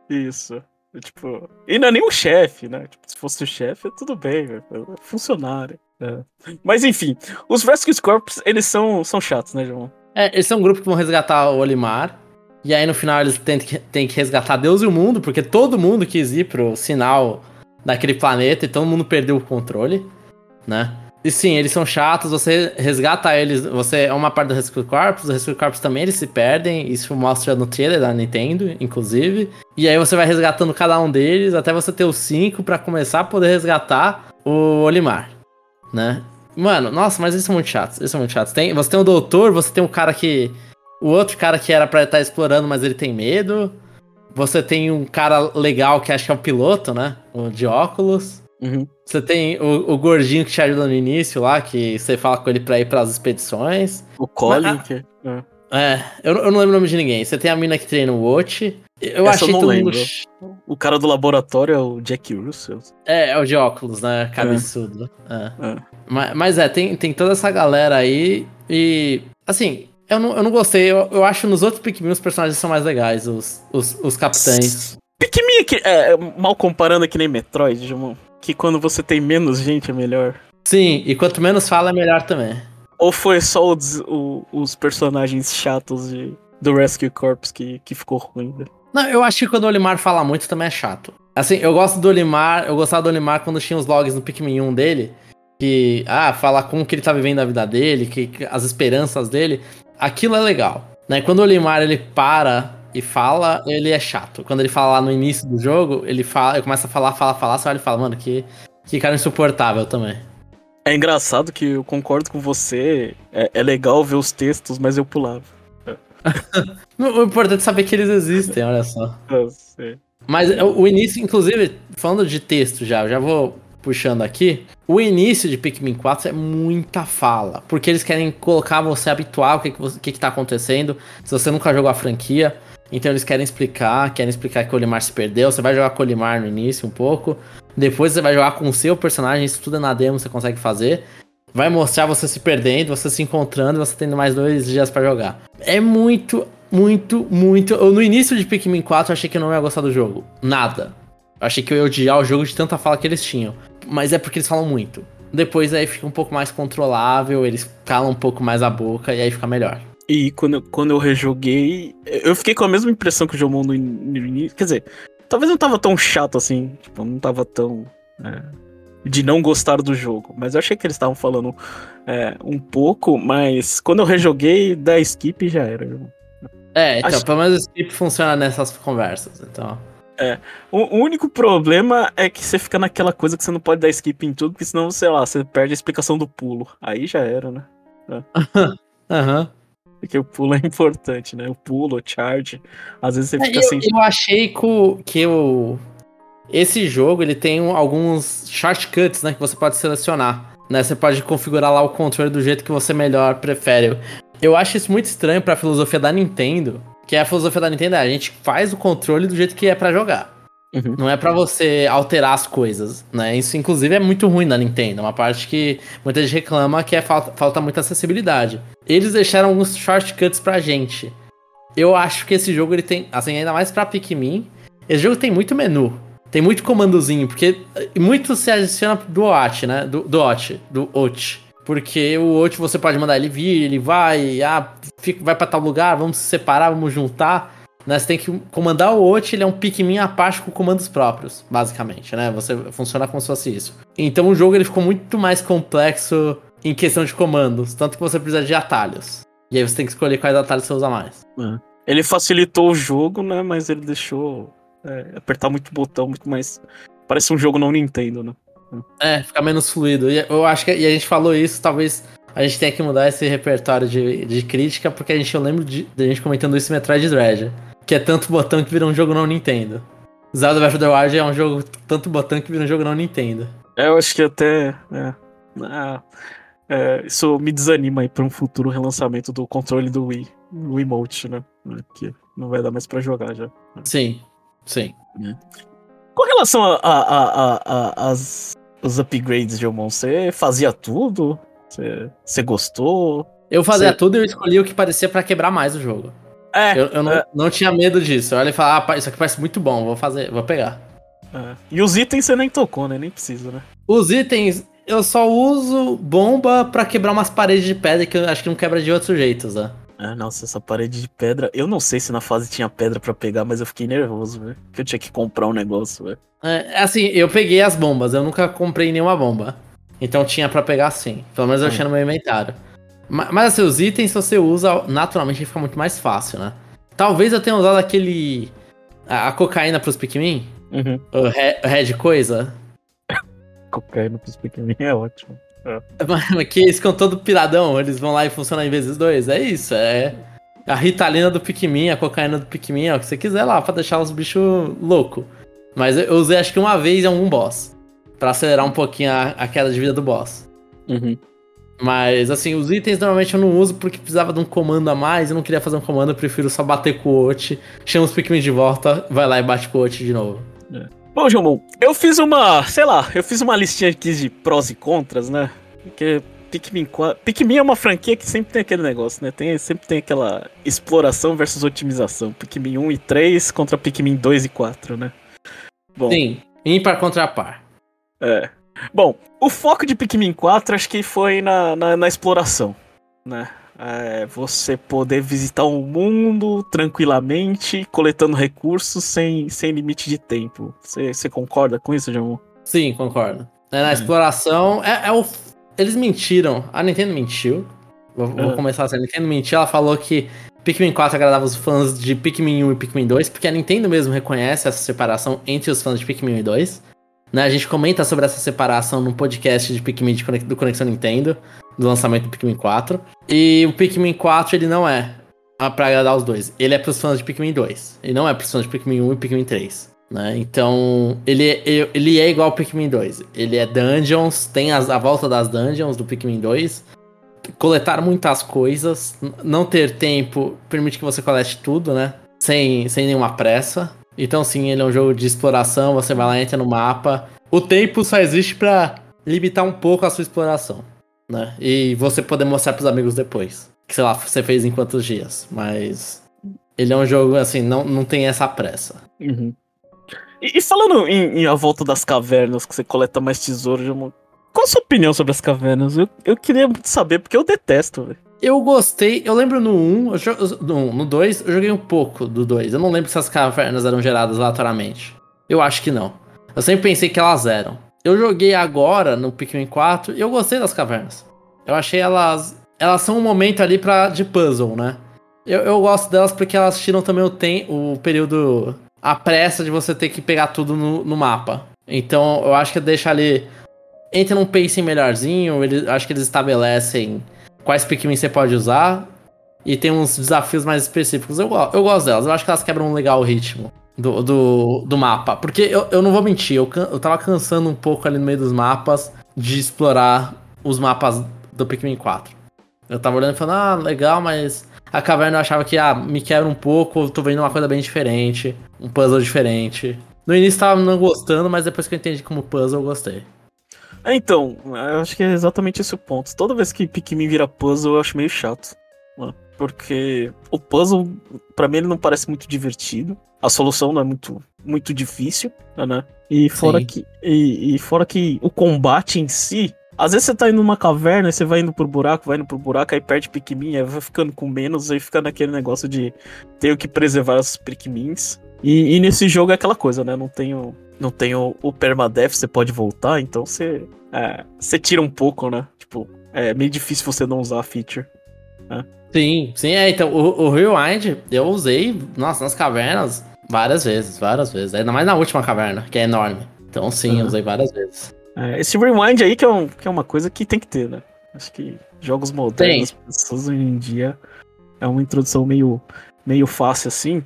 isso. Tipo, e não é nem o chefe, né? Tipo, se fosse o chefe, tudo bem, é funcionário. É. Mas enfim, os Rescue Corps, eles são, são chatos, né, João? É, eles são um grupo que vão resgatar o Olimar. E aí no final eles têm que, têm que resgatar Deus e o mundo, porque todo mundo quis ir pro sinal daquele planeta e todo mundo perdeu o controle, né? E sim, eles são chatos, você resgata eles, você é uma parte do Rescue Corps, os Rescue Corps também eles se perdem, isso mostra no trailer da Nintendo, inclusive. E aí você vai resgatando cada um deles até você ter os cinco para começar a poder resgatar o Olimar, né? Mano, nossa, mas eles são muito chatos, eles são muito chatos. Tem, você tem o doutor, você tem o cara que... O outro cara que era pra estar explorando, mas ele tem medo. Você tem um cara legal que acho que é o piloto, né? O de óculos. Uhum. Você tem o, o, gordinho que te ajuda no início lá, que você fala com ele pra ir pras expedições. O Colin, que... É, é eu, eu, não lembro o nome de ninguém. Você tem a mina que treina o Watch. Eu Essa achei eu não lembro. Mundo... O cara do laboratório é o Jack Russell. É, é o de óculos, né? Cabeçudo. É. É. Mas, mas, é, tem, tem toda essa galera aí. E, assim, eu não, eu não gostei. Eu, eu acho nos outros Pikmin os personagens são mais legais, os, os, os capitães. Pikmin, é, é, mal comparando que nem Metroid, Digimon que quando você tem menos gente é melhor. Sim, e quanto menos fala é melhor também. Ou foi só os, os personagens chatos de, do Rescue Corps que, que ficou ruim? Né? Não, eu acho que quando o Olimar fala muito também é chato. Assim, eu gosto do Olimar, eu gostava do Olimar quando tinha os logs no Pikmin 1 dele, que, ah, falar como que ele tá vivendo a vida dele, que, que as esperanças dele, aquilo é legal. Né? Quando o Olimar ele para e fala, ele é chato. Quando ele fala lá no início do jogo, ele fala, ele começa a falar, falar, falar, só ele fala, mano, que, que cara insuportável também. É engraçado que eu concordo com você, é, é legal ver os textos, mas eu pulava. o importante é saber que eles existem, olha só. Mas o início, inclusive, falando de texto já, eu já vou puxando aqui, o início de Pikmin 4 é muita fala. Porque eles querem colocar você habitual o que, que, que tá acontecendo. Se você nunca jogou a franquia. Então eles querem explicar, querem explicar que o Olimar se perdeu. Você vai jogar com o Olimar no início um pouco. Depois você vai jogar com o seu personagem, isso tudo é na demo, você consegue fazer. Vai mostrar você se perdendo, você se encontrando, você tendo mais dois dias para jogar. É muito, muito, muito. Eu, no início de Pikmin 4 eu achei que eu não ia gostar do jogo. Nada. Eu achei que eu ia odiar o jogo de tanta fala que eles tinham. Mas é porque eles falam muito. Depois aí fica um pouco mais controlável, eles calam um pouco mais a boca e aí fica melhor. E quando, quando eu rejoguei, eu fiquei com a mesma impressão que o Jomon no início. Quer dizer, talvez não tava tão chato assim. Tipo, não tava tão. É, de não gostar do jogo. Mas eu achei que eles estavam falando é, um pouco, mas quando eu rejoguei, da skip já era. É, então, Acho... pelo menos o skip funciona nessas conversas, então. É. O, único problema é que você fica naquela coisa que você não pode dar skip em tudo, porque senão, sei lá, você perde a explicação do pulo. Aí já era, né? Aham. uhum. Porque o pulo é importante, né? O pulo, o charge. Às vezes você é, fica eu, assim. Eu achei que, que o, esse jogo ele tem alguns shortcuts, né? Que você pode selecionar. Né? Você pode configurar lá o controle do jeito que você melhor prefere. Eu acho isso muito estranho pra filosofia da Nintendo. Que é a filosofia da Nintendo, é, a gente faz o controle do jeito que é para jogar. Uhum. Não é para você alterar as coisas, né? Isso, inclusive, é muito ruim na Nintendo. É uma parte que muita gente reclama que é falta, falta muita acessibilidade. Eles deixaram alguns shortcuts pra gente. Eu acho que esse jogo ele tem, assim, ainda mais pra Pikmin, esse jogo tem muito menu. Tem muito comandozinho, porque muito se adiciona do OT, né? Do, do OT, do OT. Porque o OT você pode mandar ele vir, ele vai, ah, fica, vai para tal lugar, vamos se separar, vamos juntar. Né? Você tem que comandar o OT, ele é um Pikmin à parte com comandos próprios, basicamente, né? Você funciona como se fosse isso. Então o jogo ele ficou muito mais complexo em questão de comandos, tanto que você precisa de atalhos. E aí você tem que escolher quais atalhos você usa mais. É. Ele facilitou o jogo, né? Mas ele deixou é, apertar muito botão, muito mais. Parece um jogo não Nintendo, né? É, fica menos fluido. E eu acho que e a gente falou isso, talvez a gente tenha que mudar esse repertório de, de crítica, porque a gente eu lembro de, de a gente comentando isso em Metroid Dread, que é tanto botão que vira um jogo não Nintendo. Zelda Breath of the Wild é um jogo tanto botão que vira um jogo não Nintendo. É, eu acho que até é, ah, é, isso me desanima aí para um futuro relançamento do controle do Wii, o emote, né? Que não vai dar mais para jogar já. Sim, sim. É. Com relação a, a, a, a, as, os upgrades, Gilmon, você fazia tudo? Você, você gostou? Eu fazia você... tudo e eu escolhi o que parecia para quebrar mais o jogo. É. Eu, eu não, é. não tinha medo disso. Eu olhei e falei, ah, isso aqui parece muito bom, vou fazer, vou pegar. É. E os itens você nem tocou, né? Nem precisa, né? Os itens, eu só uso bomba para quebrar umas paredes de pedra que eu acho que não quebra de outros jeitos, né? Ah, nossa, essa parede de pedra. Eu não sei se na fase tinha pedra para pegar, mas eu fiquei nervoso, velho. Que eu tinha que comprar um negócio, velho. É, assim, eu peguei as bombas, eu nunca comprei nenhuma bomba. Então tinha para pegar sim. Pelo menos eu achei no meu inventário. Mas, mas assim, os itens, se você usa, naturalmente fica muito mais fácil, né? Talvez eu tenha usado aquele. A, a cocaína pros Pikmin. Uhum. O Red Coisa. cocaína pros Pikmin é ótimo. É. Que eles ficam todo piradão, eles vão lá e funcionam em vezes dois. É isso, é. A ritalina do Pikmin, a cocaína do Pikmin, é o que você quiser lá pra deixar os bichos loucos. Mas eu usei acho que uma vez em algum boss. para acelerar um pouquinho a, a, queda de vida do boss. Uhum. Mas assim, os itens normalmente eu não uso porque precisava de um comando a mais. Eu não queria fazer um comando, eu prefiro só bater com o Ot, chama os Pikmin de volta, vai lá e bate com o Ot de novo. É. Bom, João, eu fiz uma, sei lá, eu fiz uma listinha aqui de prós e contras, né? Porque Pikmin 4, Pikmin é uma franquia que sempre tem aquele negócio, né? Tem, sempre tem aquela exploração versus otimização. Pikmin 1 e 3 contra Pikmin 2 e 4, né? Bom, Sim, ímpar contra par. É. Bom, o foco de Pikmin 4 acho que foi na, na, na exploração, né? É, você poder visitar o mundo tranquilamente, coletando recursos sem, sem limite de tempo. Você, você concorda com isso, Jamon? Sim, concordo. É, na é. exploração, é, é, o. Eles mentiram. A Nintendo mentiu. Vou, vou é. começar assim. A Nintendo mentiu, ela falou que Pikmin 4 agradava os fãs de Pikmin 1 e Pikmin 2, porque a Nintendo mesmo reconhece essa separação entre os fãs de Pikmin 1 e 2. Né, a gente comenta sobre essa separação no podcast de Pikmin de Conex, do Conexão Nintendo do lançamento do Pikmin 4. E o Pikmin 4, ele não é pra agradar os dois. Ele é pros fãs de Pikmin 2. Ele não é pros fãs de Pikmin 1 e Pikmin 3. Né? Então, ele, é, ele é igual ao Pikmin 2. Ele é dungeons, tem as, a volta das dungeons do Pikmin 2. Coletar muitas coisas, não ter tempo permite que você colete tudo, né? Sem, sem nenhuma pressa. Então, sim, ele é um jogo de exploração. Você vai lá, entra no mapa. O tempo só existe para limitar um pouco a sua exploração, né? E você poder mostrar pros amigos depois. Que, sei lá, você fez em quantos dias. Mas ele é um jogo, assim, não, não tem essa pressa. Uhum. E, e, falando em, em, A Volta das Cavernas, que você coleta mais tesouro, qual a sua opinião sobre as cavernas? Eu, eu queria saber, porque eu detesto, velho. Eu gostei, eu lembro no 1, no, no 2, eu joguei um pouco do 2. Eu não lembro se as cavernas eram geradas aleatoriamente. Eu acho que não. Eu sempre pensei que elas eram. Eu joguei agora no Pikmin 4 e eu gostei das cavernas. Eu achei elas. Elas são um momento ali pra, de puzzle, né? Eu, eu gosto delas porque elas tiram também o, tem, o período. a pressa de você ter que pegar tudo no, no mapa. Então eu acho que deixa ali. Entra num pacing melhorzinho, ele, acho que eles estabelecem quais Pikmin você pode usar. E tem uns desafios mais específicos. Eu, eu gosto delas, eu acho que elas quebram legal o ritmo do, do, do mapa. Porque eu, eu não vou mentir, eu, eu tava cansando um pouco ali no meio dos mapas de explorar os mapas do Pikmin 4. Eu tava olhando e falando, ah, legal, mas a caverna eu achava que, ah, me quebra um pouco, tô vendo uma coisa bem diferente, um puzzle diferente. No início tava não gostando, mas depois que eu entendi como puzzle, eu gostei. É, então, eu acho que é exatamente esse o ponto. Toda vez que Pikmin vira puzzle, eu acho meio chato. Né? Porque o puzzle, para mim, ele não parece muito divertido. A solução não é muito, muito difícil, né? E fora, que, e, e fora que o combate em si, às vezes você tá indo numa caverna, você vai indo pro buraco, vai indo pro buraco, aí perde Pikmin, aí vai ficando com menos, aí fica naquele negócio de ter que preservar os Pikmins. E, e, nesse jogo é aquela coisa, né? Não tem o, não tem o, o permadeath, você pode voltar, então você, é, você tira um pouco, né? Tipo, é meio difícil você não usar a feature. Né? Sim, sim, é. Então, o, o Rewind eu usei, nossa, nas cavernas várias vezes, várias vezes. Ainda mais na última caverna, que é enorme. Então, sim, uhum. eu usei várias vezes. É, esse Rewind aí que é, um, que é uma coisa que tem que ter, né? Acho que jogos modernos, pessoas hoje em dia, é uma introdução meio, meio fácil assim.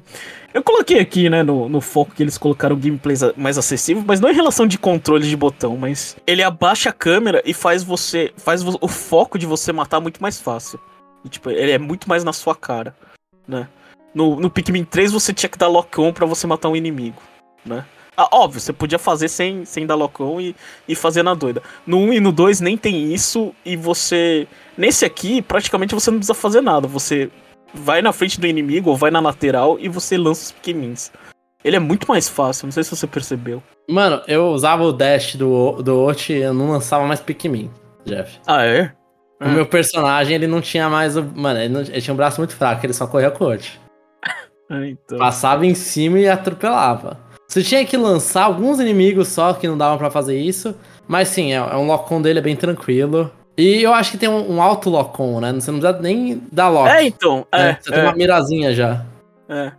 Eu coloquei aqui, né, no, no foco que eles colocaram gameplays mais acessível, mas não em relação de controle de botão, mas ele abaixa a câmera e faz você. faz o foco de você matar muito mais fácil. E, tipo, ele é muito mais na sua cara, né? No, no Pikmin 3 você tinha que dar lock-on pra você matar um inimigo, né? Ah, óbvio, você podia fazer sem, sem dar lock-on e, e fazer na doida. No 1 e no 2 nem tem isso, e você. Nesse aqui, praticamente você não precisa fazer nada. Você vai na frente do inimigo ou vai na lateral e você lança os Pikmins. Ele é muito mais fácil, não sei se você percebeu. Mano, eu usava o dash do, do Ot e eu não lançava mais Pikmin, Jeff. Ah, é? O meu personagem, ele não tinha mais o. Mano, ele, não... ele tinha um braço muito fraco, ele só corria com o Ot. Ah, então. Passava em cima e atropelava. Você tinha que lançar alguns inimigos só que não davam para fazer isso. Mas sim, é, é um lock-on dele é bem tranquilo. E eu acho que tem um, um alto lock-on, né? Você não precisa nem dar lock. É, então. É, é você é. tem uma mirazinha já. É.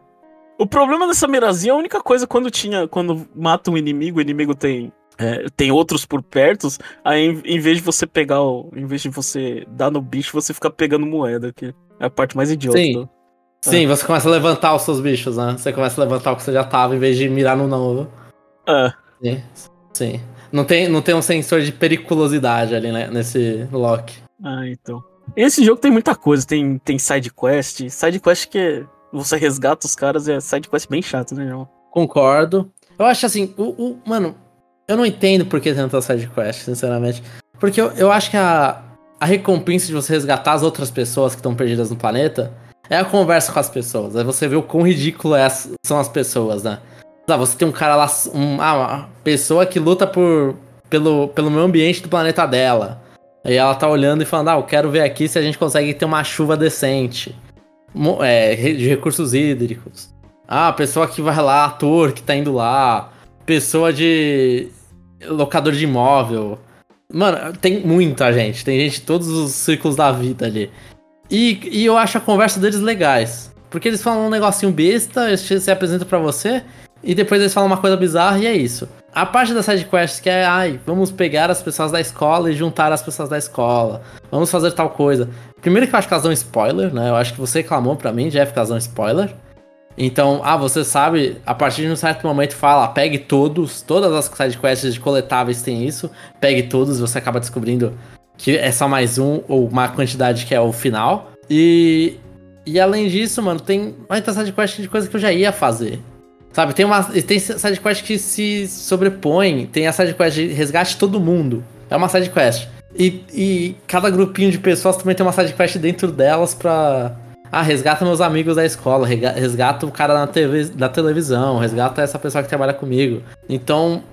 O problema dessa mirazinha, a única coisa quando tinha. Quando mata um inimigo, o inimigo tem. É, tem outros por perto, aí em, em, vez de você pegar o. Em vez de você dar no bicho, você fica pegando moeda, que é a parte mais idiota. Sim. Sim, é. você começa a levantar os seus bichos, né? Você começa a levantar o que você já tava, em vez de mirar no novo. É. Sim. Sim. Não tem, não tem um sensor de periculosidade ali, né? Nesse lock. Ah, então. Esse jogo tem muita coisa. Tem, tem side quest. Side quest que você resgata os caras é side quest bem chato, né, João? Concordo. Eu acho assim, o, o, mano, eu não entendo por que tanta side quest, sinceramente. Porque eu, eu acho que a, a recompensa de você resgatar as outras pessoas que estão perdidas no planeta é a conversa com as pessoas. Aí você vê o quão ridículo é as, são as pessoas, né? Ah, você tem um cara lá, ah, uma pessoa que luta por, pelo, pelo meio ambiente do planeta dela. Aí ela tá olhando e falando, ah, eu quero ver aqui se a gente consegue ter uma chuva decente. É, de recursos hídricos. Ah, pessoa que vai lá, ator que tá indo lá. Pessoa de locador de imóvel. Mano, tem muita gente. Tem gente de todos os círculos da vida ali. E, e eu acho a conversa deles legais. Porque eles falam um negocinho besta, eles se apresentam para você, e depois eles falam uma coisa bizarra e é isso. A parte da side quest que é, ai, vamos pegar as pessoas da escola e juntar as pessoas da escola. Vamos fazer tal coisa. Primeiro que eu acho que elas dão spoiler, né? Eu acho que você reclamou pra mim, Jeff, que elas dão spoiler. Então, ah, você sabe, a partir de um certo momento fala, pegue todos, todas as sidequests de coletáveis tem isso, pegue todos, você acaba descobrindo que é só mais um, ou uma quantidade que é o final. E, e além disso, mano, tem muita sidequest de coisa que eu já ia fazer. Sabe, tem uma tem sidequest que se sobrepõe, tem a sidequest de resgate todo mundo. É uma sidequest. E, e cada grupinho de pessoas também tem uma sidequest dentro delas pra ah, resgata meus amigos da escola, resgata o cara na TV, da televisão, resgata essa pessoa que trabalha comigo. Então,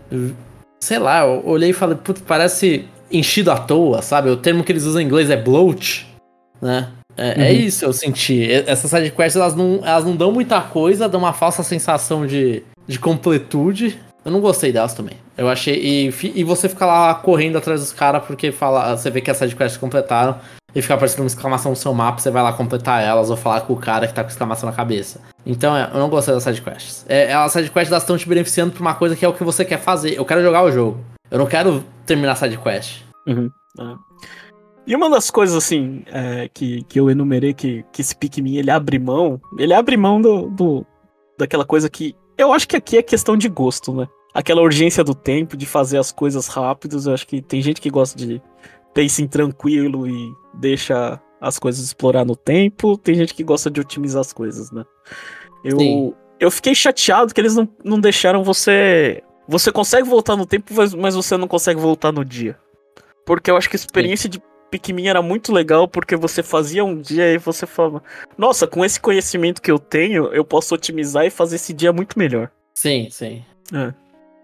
sei lá, eu olhei e falei, putz, parece enchido à toa, sabe? O termo que eles usam em inglês é bloat, né? É, é uhum. é isso eu senti. Essas sidequests, elas não, elas não dão muita coisa, dão uma falsa sensação de, de completude. Eu não gostei delas também. Eu achei. E, e você fica lá correndo atrás dos caras porque fala, você vê que as sidequests completaram e fica aparecendo uma exclamação no seu mapa, você vai lá completar elas ou falar com o cara que tá com exclamação na cabeça. Então, é, eu não gostei das sidequests. É, as sidequests elas estão te beneficiando pra uma coisa que é o que você quer fazer. Eu quero jogar o jogo. Eu não quero terminar a sidequest. Uhum. É. E uma das coisas, assim, é, que, que eu enumerei que, que esse Pikmin, ele abre mão, ele abre mão do, do, daquela coisa que... Eu acho que aqui é questão de gosto, né? Aquela urgência do tempo, de fazer as coisas rápidas, eu acho que tem gente que gosta de pacing tranquilo e deixa as coisas explorar no tempo. Tem gente que gosta de otimizar as coisas, né? Eu, eu fiquei chateado que eles não, não deixaram você. Você consegue voltar no tempo, mas você não consegue voltar no dia. Porque eu acho que a experiência Sim. de Pikmin era muito legal, porque você fazia um dia e você falava: Nossa, com esse conhecimento que eu tenho, eu posso otimizar e fazer esse dia muito melhor. Sim, sim. É.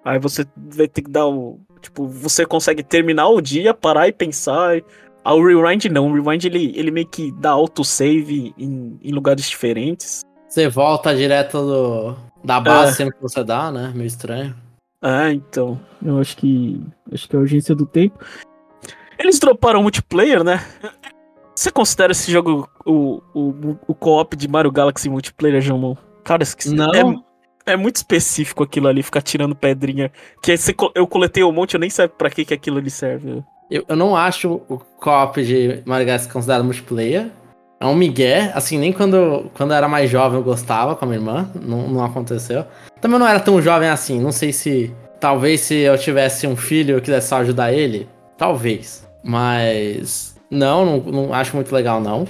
Aí você vai ter que dar o. Tipo, você consegue terminar o dia, parar e pensar. Ah, o Rewind não. O Rewind ele, ele meio que dá autosave em, em lugares diferentes. Você volta direto do, da base é. sempre que você dá, né? Meio estranho. Ah, então. Eu acho que. Acho que é a urgência do tempo. Eles droparam multiplayer, né? Você considera esse jogo o, o, o co-op de Mario Galaxy multiplayer, João? Cara, não. É, é, muito específico aquilo ali, ficar tirando pedrinha. Que eu coletei um monte, eu nem sei pra que, que aquilo ali serve. Eu, eu não acho o co-op de Mario Galaxy considerado multiplayer. É um migué, assim, nem quando, quando eu era mais jovem eu gostava com a minha irmã, não, não aconteceu. Também não era tão jovem assim, não sei se. Talvez se eu tivesse um filho e eu quisesse só ajudar ele, talvez. Mas. Não, não, não acho muito legal, não.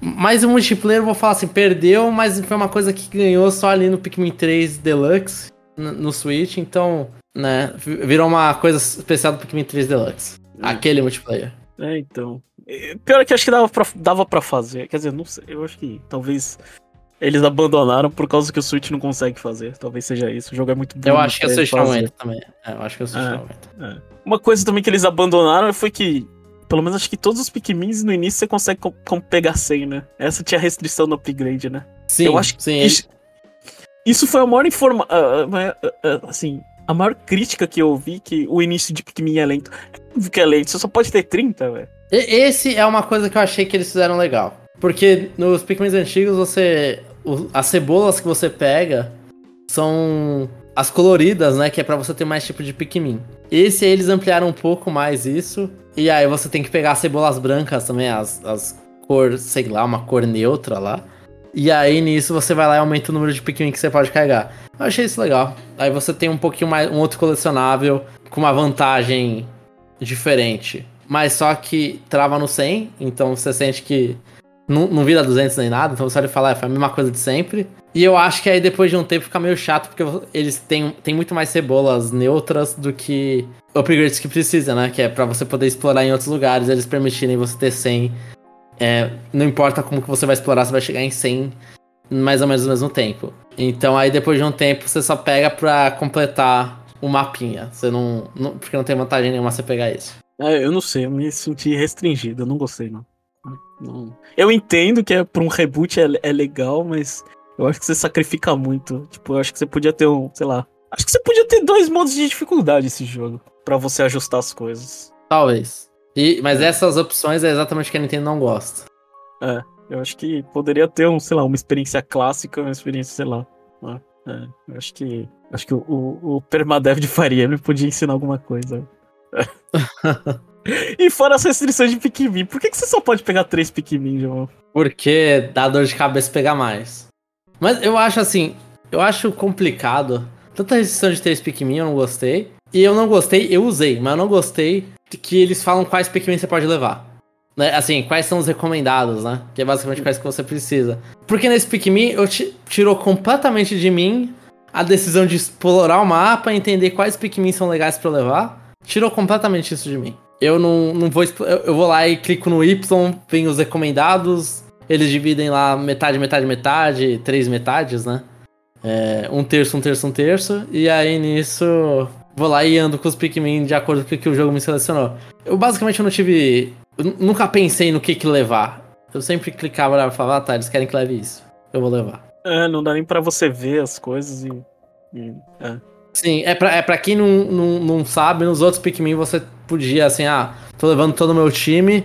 Mas o multiplayer, eu vou falar assim, perdeu, mas foi uma coisa que ganhou só ali no Pikmin 3 Deluxe, no, Switch, então, né, virou uma coisa especial do Pikmin 3 Deluxe. É. Aquele multiplayer. É, então. Pior é que acho que dava pra, dava pra fazer. Quer dizer, não sei. Eu acho que talvez eles abandonaram por causa que o Switch não consegue fazer. Talvez seja isso. O jogo é muito bom. Eu acho que é o Switch não também. É, eu acho que é o Switch é, é. Uma coisa também que eles abandonaram foi que. Pelo menos acho que todos os Pikmins no início você consegue com, com pegar 100, né? Essa tinha restrição no upgrade, né? Sim, eu acho sim. Isso, isso foi a maior uh, assim, a maior crítica que eu ouvi que o início de Pikmin é lento. É que é lento, você só pode ter 30, velho. Esse é uma coisa que eu achei que eles fizeram legal. Porque nos Pikmin antigos, você. As cebolas que você pega são as coloridas, né? Que é para você ter mais tipo de Pikmin. Esse aí eles ampliaram um pouco mais isso. E aí você tem que pegar as cebolas brancas também, as, as cor, sei lá, uma cor neutra lá. E aí nisso você vai lá e aumenta o número de Pikmin que você pode carregar. Eu achei isso legal. Aí você tem um pouquinho mais, um outro colecionável com uma vantagem diferente. Mas só que trava no 100, então você sente que não, não vira 200 nem nada, então você olha e fala, é, foi a mesma coisa de sempre. E eu acho que aí depois de um tempo fica meio chato, porque eles têm, têm muito mais cebolas neutras do que upgrades que precisa, né? Que é para você poder explorar em outros lugares, eles permitirem você ter 100 é, não importa como que você vai explorar, você vai chegar em 100 mais ou menos ao mesmo tempo. Então aí depois de um tempo você só pega pra completar o mapinha. Você não, não porque não tem vantagem nenhuma você pegar isso. É, eu não sei, eu me senti restringido, eu não gostei não. Não. Eu entendo que é para um reboot é, é legal, mas eu acho que você sacrifica muito. Tipo, eu acho que você podia ter um, sei lá, acho que você podia ter dois modos de dificuldade esse jogo para você ajustar as coisas. Talvez. E, mas é. essas opções é exatamente o que a Nintendo não gosta. É, eu acho que poderia ter um, sei lá, uma experiência clássica, uma experiência, sei lá. É, eu acho que. Acho que o, o, o Permadev de Faria me podia ensinar alguma coisa. e fora as restrições de Pikmin, por que, que você só pode pegar três Pikmin, João? Porque dá dor de cabeça pegar mais. Mas eu acho assim, eu acho complicado. Tanta restrição de três Pikmin eu não gostei. E eu não gostei, eu usei, mas eu não gostei que eles falam quais Pikmin você pode levar. Né? Assim, quais são os recomendados, né? Que é basicamente quais que você precisa. Porque nesse Pikmin, eu tirou completamente de mim a decisão de explorar o mapa, entender quais Pikmin são legais para levar. Tirou completamente isso de mim. Eu não, não vou. Eu vou lá e clico no Y, vem os recomendados. Eles dividem lá metade, metade, metade, três metades, né? É, um terço, um terço, um terço. E aí nisso vou lá e ando com os Pikmin de acordo com o que o jogo me selecionou. Eu basicamente não tive. Eu nunca pensei no que, que levar. Eu sempre clicava lá e falava, ah tá, eles querem que leve isso. Eu vou levar. É, não dá nem pra você ver as coisas e. e é. Sim, é pra, é pra quem não, não, não sabe, nos outros Pikmin você podia, assim, ah, tô levando todo o meu time.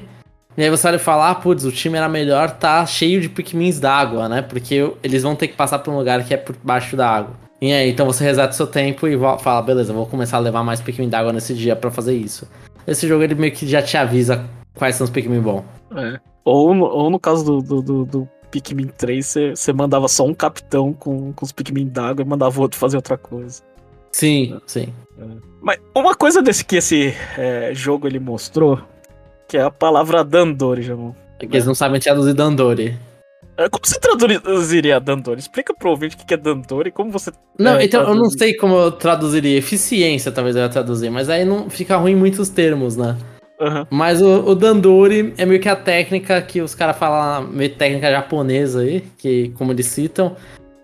E aí você olha e fala, ah, putz, o time era melhor, tá cheio de Pikmins d'água, né? Porque eles vão ter que passar por um lugar que é por baixo da água. E aí, então você reseta seu tempo e fala, beleza, vou começar a levar mais Pikmin d'água nesse dia para fazer isso. Esse jogo ele meio que já te avisa quais são os Pikmin bons. É. Ou, ou no caso do, do, do, do Pikmin 3, você mandava só um capitão com, com os Pikmin d'água e mandava o outro fazer outra coisa. Sim, é. sim. É. Mas uma coisa desse que esse é, jogo ele mostrou, que é a palavra Dandori, Jamon. É que eles não sabem traduzir Dandori. É, como você traduziria Dandori? Explica pro ouvinte o que é Dandori como você. Não, é, então traduzir. eu não sei como eu traduziria. Eficiência, talvez eu ia traduzir, mas aí não fica ruim muitos termos, né? Uhum. Mas o, o, Dandori é meio que a técnica que os caras falam, meio técnica japonesa aí, que como eles citam,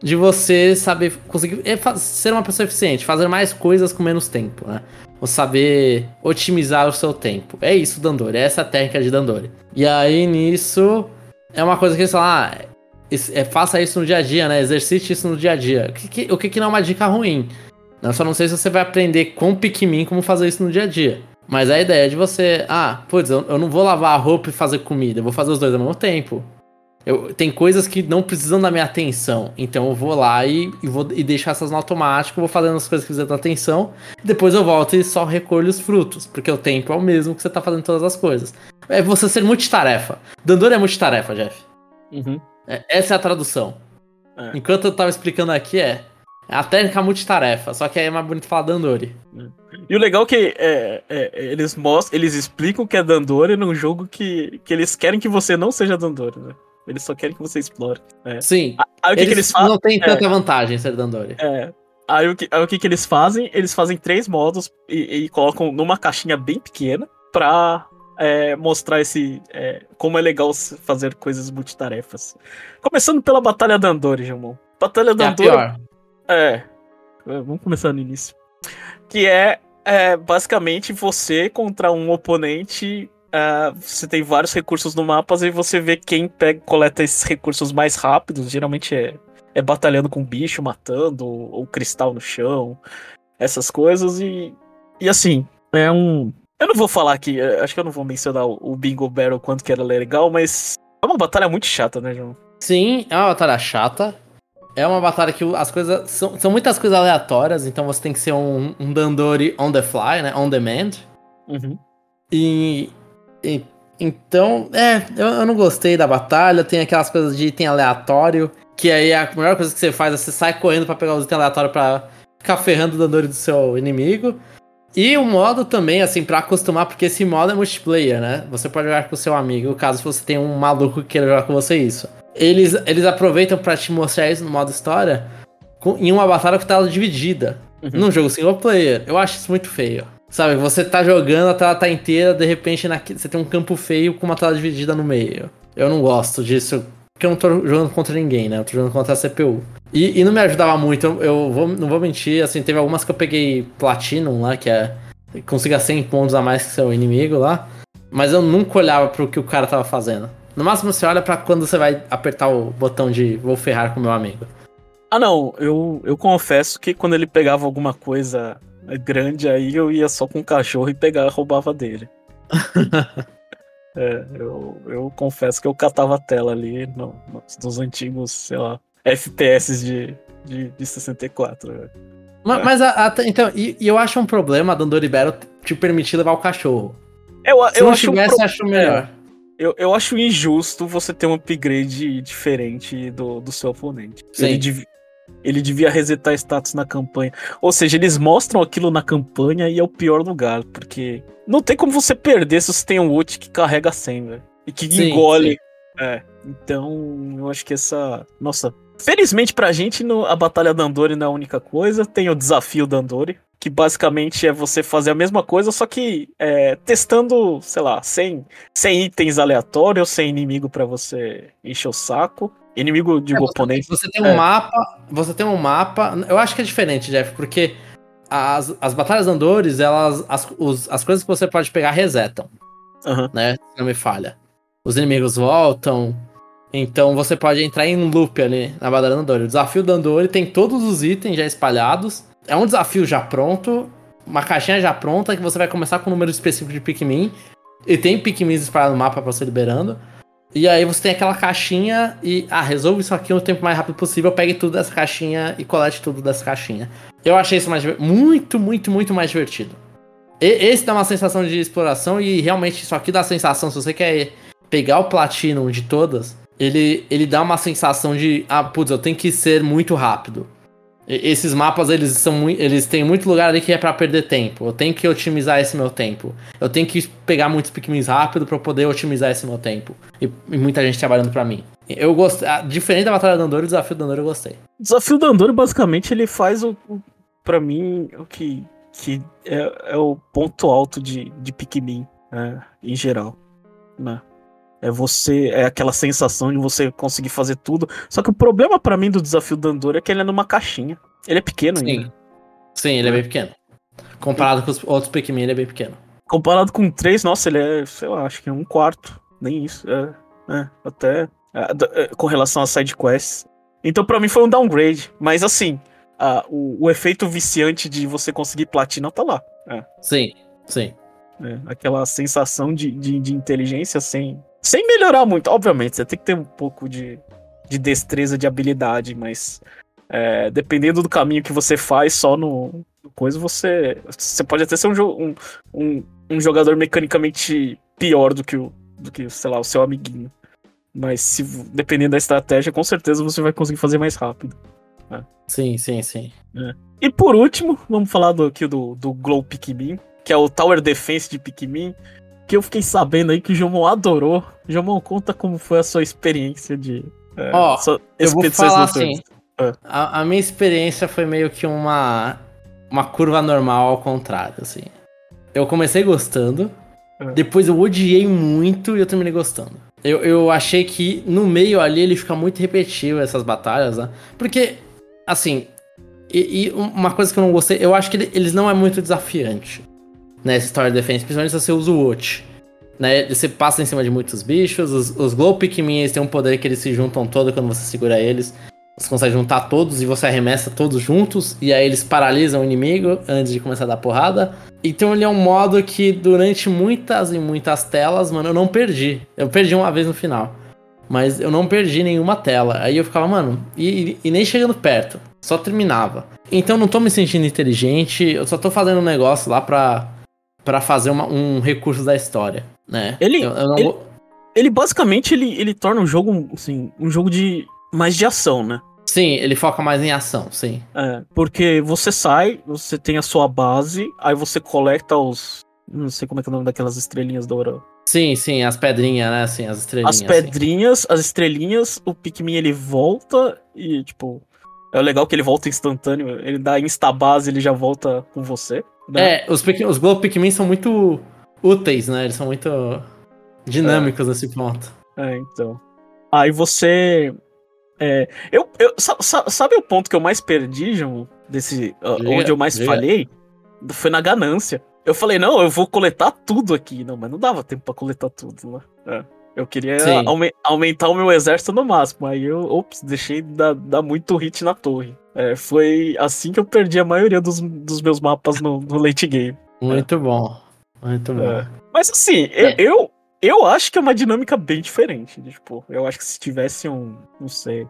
de você saber conseguir é, ser uma pessoa eficiente, fazer mais coisas com menos tempo, né? Ou saber otimizar o seu tempo. É isso, Dandori, é essa a técnica de Dandori. E aí nisso é uma coisa que eles falam, ah, é, faça isso no dia a dia, né? Exercite isso no dia a dia. O que, o que, que não é uma dica ruim? Eu só não sei se você vai aprender com Pikmin como fazer isso no dia a dia. Mas a ideia é de você, ah, putz, eu, eu não vou lavar a roupa e fazer comida, eu vou fazer os dois ao mesmo tempo. Eu, tem coisas que não precisam da minha atenção, então eu vou lá e, e vou e deixar essas no automático, vou fazendo as coisas que precisam da atenção, depois eu volto e só recolho os frutos, porque o tempo é o mesmo que você tá fazendo todas as coisas. É você ser multitarefa. Dandori é multitarefa, Jeff. Uhum. É, essa é a tradução. É. Enquanto eu tava explicando aqui, é. É a técnica multitarefa, só que aí é mais bonito falar Dandori. E o legal é que é, é, eles mostram, eles explicam que é Dandori num jogo que, que eles querem que você não seja Dandori, né? Eles só querem que você explore. É. Sim. Aí, o que eles, que eles fazem? Não tem tanta vantagem ser Dandori. É. Aí o que, aí, o que, que eles fazem? Eles fazem três modos e, e colocam numa caixinha bem pequena pra é, mostrar esse é, como é legal fazer coisas multitarefas. Começando pela Batalha da Andori, Jamon. Batalha é Andori. É, é. Vamos começar no início. Que é, é basicamente você contra um oponente. Uh, você tem vários recursos no mapa e você vê quem pega, coleta esses recursos mais rápidos. Geralmente é, é batalhando com bicho, matando, ou, ou cristal no chão, essas coisas. E, e assim, é um, eu não vou falar aqui, é, acho que eu não vou mencionar o Bingo Battle quanto que era legal, mas é uma batalha muito chata, né, João? Sim, é uma batalha chata. É uma batalha que as coisas. São, são muitas coisas aleatórias, então você tem que ser um, um Dandori on the fly, né? On demand. Uhum. E, e, Então, é, eu, eu, não gostei da batalha. Tem aquelas coisas de item aleatório. Que aí a melhor coisa que você faz é você sai correndo para pegar os itens aleatórios pra ficar ferrando o Dandori do seu inimigo. E o modo também, assim, para acostumar, porque esse modo é multiplayer, né? Você pode jogar com o seu amigo, caso você tenha um maluco que queira jogar com você isso. Eles, eles aproveitam para te mostrar isso no modo história com, em uma batalha com tela dividida. Uhum. Num jogo single player. Eu acho isso muito feio. Sabe, você tá jogando, a tela tá inteira, de repente na, você tem um campo feio com uma tela dividida no meio. Eu não gosto disso porque eu não tô jogando contra ninguém, né? Eu tô jogando contra a CPU. E, e não me ajudava muito, eu, vou, não vou mentir, assim, teve algumas que eu peguei Platinum lá, que é. Consiga 100 pontos a mais que seu inimigo lá. Mas eu nunca olhava pro que o cara tava fazendo. No máximo você olha para quando você vai apertar o botão de vou ferrar com meu amigo. Ah não, eu, eu confesso que quando ele pegava alguma coisa grande aí eu ia só com o cachorro e pegava roubava dele. É, eu, eu confesso que eu catava a tela ali no, nos antigos, sei lá, FPS de, de, de 64. Né? Mas, é. mas a, a, então, e, e, eu acho um problema a Dandori Battle te permitir levar o cachorro. Eu, Se eu não acho tivesse, um pro... acho melhor. Eu, eu acho injusto você ter um upgrade diferente do, do seu oponente. Sim. Ele, ele devia resetar status na campanha. Ou seja, eles mostram aquilo na campanha e é o pior lugar, porque não tem como você perder se você tem um ult que carrega 100, velho. E que Sim, engole. sim. É. Então, eu acho que essa. Nossa. Felizmente pra gente, no- a Batalha da Andori não é a única coisa. Tem o desafio da Andori, que basicamente é você fazer a mesma coisa, só que é, testando, sei lá, 100, 100 itens aleatórios, 100 inimigo pra você encher o saco. Inimigo, digo, É, você- oponente. Você tem um É. mapa. Você tem um mapa. Eu acho que é diferente, Jeff, porque as, as batalhas andores, elas. As, os- as coisas que você pode pegar resetam, Aham. né? Se não me falha. Os inimigos voltam. Então você pode entrar em loop ali na batalha Andori. O desafio da Andori tem todos os itens já espalhados. É um desafio já pronto. Uma caixinha já pronta que você vai começar com um número específico de Pikmin. E tem Pikmins espalhados no mapa pra você liberando. E aí você tem aquela caixinha e, ah, resolve isso aqui no tempo mais rápido possível, pegue tudo dessa caixinha e colete tudo dessa caixinha. Eu achei isso mais muito, muito, muito mais divertido. E- esse dá uma sensação de exploração e realmente isso aqui dá a sensação, se você quer pegar o Platinum de todas, ele, ele dá uma sensação de, ah, putz, eu tenho que ser muito rápido. Esses mapas, eles são eles têm muito lugar ali que é pra perder tempo. Eu tenho que otimizar esse meu tempo. Eu tenho que pegar muitos Pikmins rápido eu poder otimizar esse meu tempo. E, e muita gente trabalhando pra mim. Eu gostei. Diferente da Batalha da Andor, o desafio da Andor eu gostei. O desafio da Andori, basicamente, ele faz o, o para mim, o que, que é, é o ponto alto de, de Pikmin, é, em geral, né? É você, é aquela sensação de você conseguir fazer tudo. Só que o problema pra mim do desafio da Andori é que ele é numa caixinha. Ele é pequeno ainda. Sim. Sim, ele é bem pequeno. Comparado com os outros Pikmin, ele é bem pequeno. Comparado com três, nossa, ele é, sei lá, acho que é um quarto. Nem isso. É, é até é, é, com relação às side quests. Então pra mim foi um downgrade. Mas assim, a- o, o efeito viciante de você conseguir platina tá lá. Sim, sim. né? Aquela sensação de, de, de inteligência sem, sem melhorar muito. Obviamente, você tem que ter um pouco de, de destreza, de habilidade, mas é, dependendo do caminho que você faz, só no, no coisa, você, você pode até ser um, um, um, um jogador mecanicamente pior do que, o, do que, sei lá, o seu amiguinho. Mas se, dependendo da estratégia, com certeza você vai conseguir fazer mais rápido. Sim, sim, sim. E por último, vamos falar do, aqui do, do Glow Pikmin, que é o Tower Defense de Pikmin, que eu fiquei sabendo aí que o Jomon adorou. Jomon, conta como foi a sua experiência de. é, Ó, Eu vou expedições falar assim. Ah. A, a minha experiência foi meio que uma, uma curva normal ao contrário, assim. Eu comecei gostando, Ah. depois eu odiei muito e eu terminei gostando. Eu, eu achei que no meio ali ele fica muito repetitivo essas batalhas, né? Porque, assim, e, e uma coisa que eu não gostei, eu acho que ele- eles não é muito desafiante nessa história de defesa, principalmente se você usa o Watch. Né? Você passa em cima de muitos bichos, os, os Glow Pikmin têm um poder que eles se juntam todos quando você segura eles. Você consegue juntar todos e você arremessa todos juntos, e aí eles paralisam o inimigo antes de começar a dar porrada. Então ele é um modo que durante muitas e muitas telas, mano, eu não perdi. Eu perdi uma vez no final. Mas eu não perdi nenhuma tela. Aí eu ficava, mano, e, e- e nem chegando perto. Só terminava. Então não tô me sentindo inteligente, eu só tô fazendo um negócio lá pra, pra fazer uma- um recurso da história, né? Ele- Eu, eu não ele- vou- Ele basicamente ele, ele torna o jogo assim, um jogo de mais de ação, né? Sim, ele foca mais em ação, sim. É, porque você sai, você tem a sua base, aí você coleta os. Não sei como é que é o nome daquelas estrelinhas douradas. Sim, sim, as pedrinhas, né? Assim, as estrelinhas. As pedrinhas, as estrelinhas, o Pikmin ele volta e, tipo. É legal que ele volta instantâneo, ele dá instabase, ele já volta com você. Né? É, os, os Glow Pikmin são muito úteis, né? Eles são muito dinâmicos nesse ponto. É, então. Aí você. É, eu, eu, sa- sa- sabe o ponto que eu mais perdi, João? Desse, ah, Diga, onde eu mais diga. falhei? Foi na ganância. Eu falei, não, eu vou coletar tudo aqui. Não, mas não dava tempo pra coletar tudo, né? É, eu queria aume- aumentar o meu exército no máximo. Aí eu, ops, deixei dar, dar muito hit na torre. É, foi assim que eu perdi a maioria dos, dos meus mapas no, no late game. Muito bom. Muito bom. É. Mas assim, eu, É. eu, eu acho que é uma dinâmica bem diferente. Tipo, eu acho que se tivesse um. Não sei.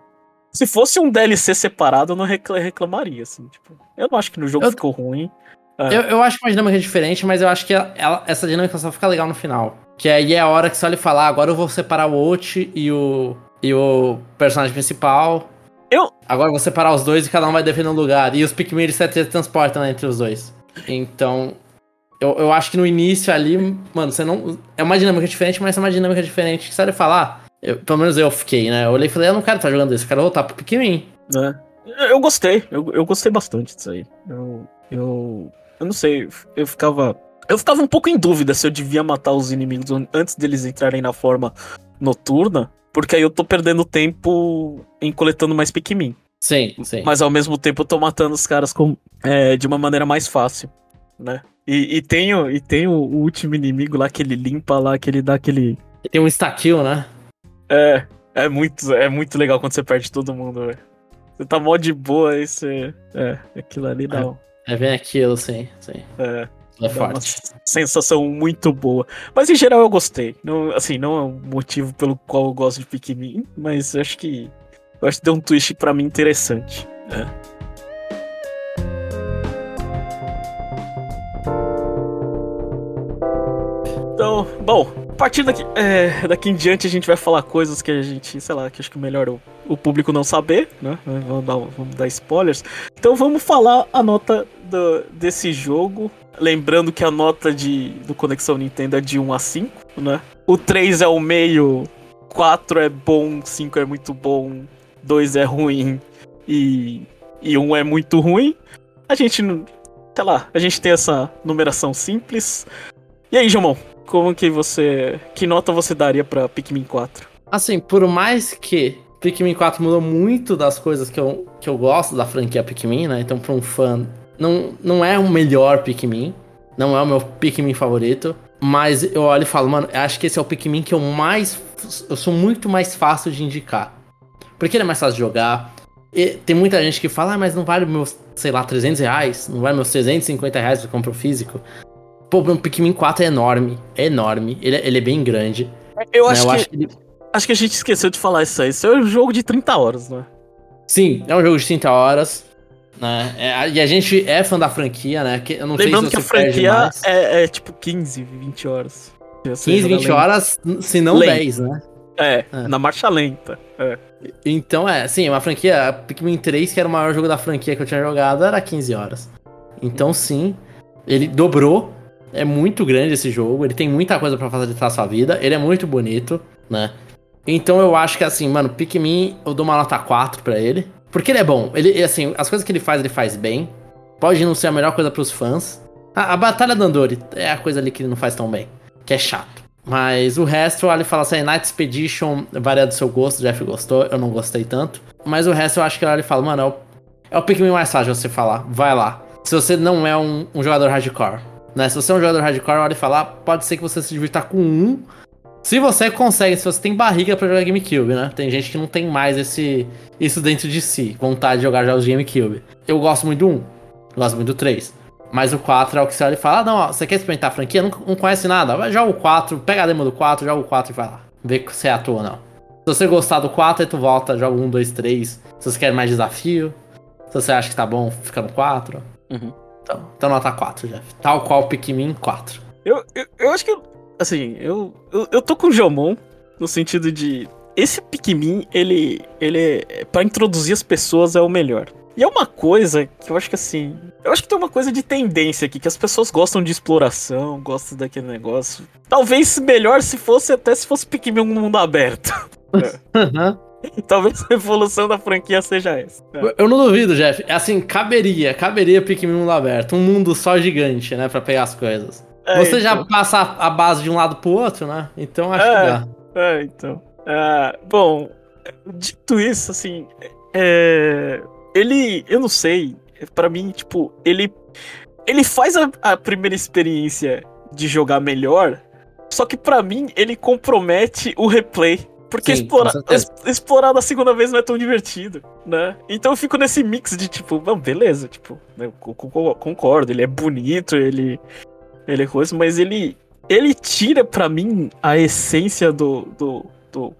Se fosse um DLC separado, eu não recla- reclamaria, assim. Tipo, eu não acho que no jogo Eu- ficou ruim. É. Eu, eu acho que uma dinâmica é diferente, mas eu acho que ela- essa dinâmica só fica legal no final. Que aí é a hora que você olha e fala, ah, agora eu vou separar o Ot e o, e o personagem principal. Eu- Agora eu vou separar os dois e cada um vai defender um lugar. E os Pikmin eles se transportam né, entre os dois. Então, eu, eu acho que no início ali, mano, você não. É uma dinâmica diferente, mas é uma dinâmica diferente que você olha e fala, ah, eu- pelo menos eu fiquei, né? Eu olhei e falei, eu não quero estar jogando isso, eu quero voltar pro Pikmin. né? Eu gostei, eu, eu gostei bastante disso aí. Eu, eu, eu não sei, eu ficava. Eu ficava um pouco em dúvida se eu devia matar os inimigos an- antes deles entrarem na forma noturna, porque aí eu tô perdendo tempo em coletando mais Pikmin. Sim, sim. Mas ao mesmo tempo eu tô matando os caras com, é, de uma maneira mais fácil, né? E, e tem, o, e tem o, o último inimigo lá que ele limpa lá, que ele dá aquele. Tem um stakill, né? É, é muito, é muito legal quando você perde todo mundo, velho. Você tá mó de boa, aí você. É, aquilo ali dá, um- É bem aquilo, sim, sim. é, É forte. sensação muito boa. Mas em geral eu gostei. Não, assim, não é um motivo pelo qual eu gosto de Pikmin, mas eu acho que. Eu acho que deu um twist pra mim interessante. É. Então, bom, a partir daqui, é, daqui em diante a gente vai falar coisas que a gente, sei lá, que acho que é melhor o, o público não saber, né? Vamos dar, vamos dar spoilers. Então vamos falar a nota do- desse jogo. Lembrando que a nota de, do Conexão Nintendo é de 1 a 5, né? O 3 é o meio, 4 é bom, 5 é muito bom, 2 é ruim e, e 1 é muito ruim. A gente, sei lá, a gente tem essa numeração simples. E aí, Jomon, como que você. Que nota você daria pra Pikmin 4? Assim, por mais que Pikmin 4 mudou muito das coisas que eu, que eu gosto da franquia Pikmin, né? Então, pra um fã, não, não é o melhor Pikmin. Não é o meu Pikmin favorito. Mas eu olho e falo, mano, acho que esse é o Pikmin que eu mais. Eu sou muito mais fácil de indicar. Porque ele é mais fácil de jogar. E tem muita gente que fala, ah, mas não vale meus, sei lá, 300 reais. Não vale meus 350 reais que eu compro físico. Pô, o Pikmin 4 é enorme. É enorme. Ele, é- ele é bem grande. Eu, né? acho, eu que, acho que ele acho que a gente esqueceu de falar isso aí. Isso é um jogo de 30 horas, né? Sim, é um jogo de 30 horas. Né? É, e a gente é fã da franquia, né? Que eu não Lembrando que sei a se você perde franquia é, é tipo 15, 20 horas. Se você 15, jogar 20 lento. horas, se não Lento. 10, né? É, É. na marcha lenta. É. Então é, sim, uma franquia. Pikmin 3, que era o maior jogo da franquia que eu tinha jogado, era 15 horas. Então sim, ele dobrou. É muito grande esse jogo. Ele tem muita coisa pra facilitar a sua vida. Ele é muito bonito, né? Então eu acho que assim, mano, Pikmin, eu dou uma nota 4 pra ele. Porque ele é bom. Ele, assim, as coisas que ele faz, ele faz bem. Pode não ser a melhor coisa pros fãs. A, a Batalha do Andori é a coisa ali que ele não faz tão bem. Que é chato. Mas o resto, olha e fala assim, Night Expedition varia do seu gosto, o Jeff gostou, eu não gostei tanto. Mas o resto eu acho que olha e fala, mano, é o, é o Pikmin mais fácil você falar, vai lá. Se você não é um, um jogador hardcore, né? Se você é um jogador hardcore, olha e fala, "Ah, pode ser que você se divirta com um. Se você consegue, se você tem barriga pra jogar GameCube, né? Tem gente que não tem mais esse isso dentro de si, vontade de jogar jogos de GameCube. Eu gosto muito do 1, gosto muito do 3. Mas o 4 é o que você olha e fala: ah, não, ó, você quer experimentar a franquia? Não, não conhece nada? Vai, joga o 4, pega a demo do 4, joga o 4 e vai lá. Vê se é à toa ou não. Se você gostar do 4, aí tu volta, joga o 1, 2, 3. Se você quer mais desafio. Se você acha que tá bom, fica no 4. Uhum. Então, então nota 4, Jeff. Tal qual Pikmin 4. Eu, eu, eu acho que, assim, eu, eu, eu tô com o Jomon no sentido de. Esse Pikmin, ele, ele é. Pra introduzir as pessoas é o melhor. E é uma coisa que eu acho que assim. Eu acho que tem uma coisa de tendência aqui, que as pessoas gostam de exploração, gostam daquele negócio. Talvez melhor se fosse até se fosse Pikmin um mundo aberto. Talvez a evolução da franquia seja essa. É. Eu não duvido, Jeff. Assim, caberia, caberia Pikmin mundo aberto. Um mundo só gigante, né? Pra pegar as coisas. É, Você já então. passa a base de um lado pro outro, né? Então acho É. que dá. É, então. Ah, bom, dito isso, assim, é, ele, eu não sei, pra mim, tipo, ele, ele faz a, a primeira experiência de jogar melhor, só que pra mim ele compromete o replay. Porque Sim, explorar, explorar da segunda vez não é tão divertido, né? Então eu fico nesse mix de tipo, beleza, tipo, eu co- co- concordo, ele é bonito, ele, ele é coisa, mas ele, ele tira pra mim a essência do, do, do,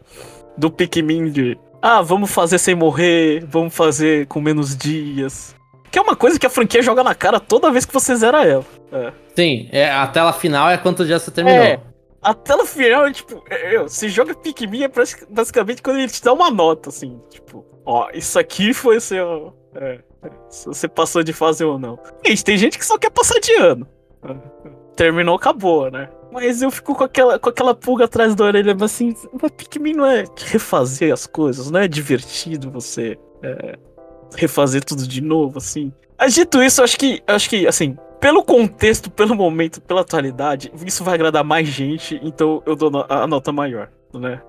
do Pikmin de ah, vamos fazer sem morrer, vamos fazer com menos dias. Que é uma coisa que a franquia joga na cara toda vez que você zera ela. É. Sim, é, a tela final é quantos dias você terminou. É. a tela final, tipo, é, é, você joga Pikmin é basicamente quando ele te dá uma nota, assim, tipo, ó, isso aqui foi seu. É, é, se você passou de fase ou não. Gente, tem gente que só quer passar de ano. Terminou, acabou, né? Mas eu fico com aquela, com aquela pulga atrás da orelha, mas assim, mas Pikmin não é refazer as coisas, não é divertido você é, refazer tudo de novo, assim. Mas dito isso, acho que, acho que, assim, pelo contexto, pelo momento, pela atualidade, isso vai agradar mais gente, então eu dou a nota maior, né?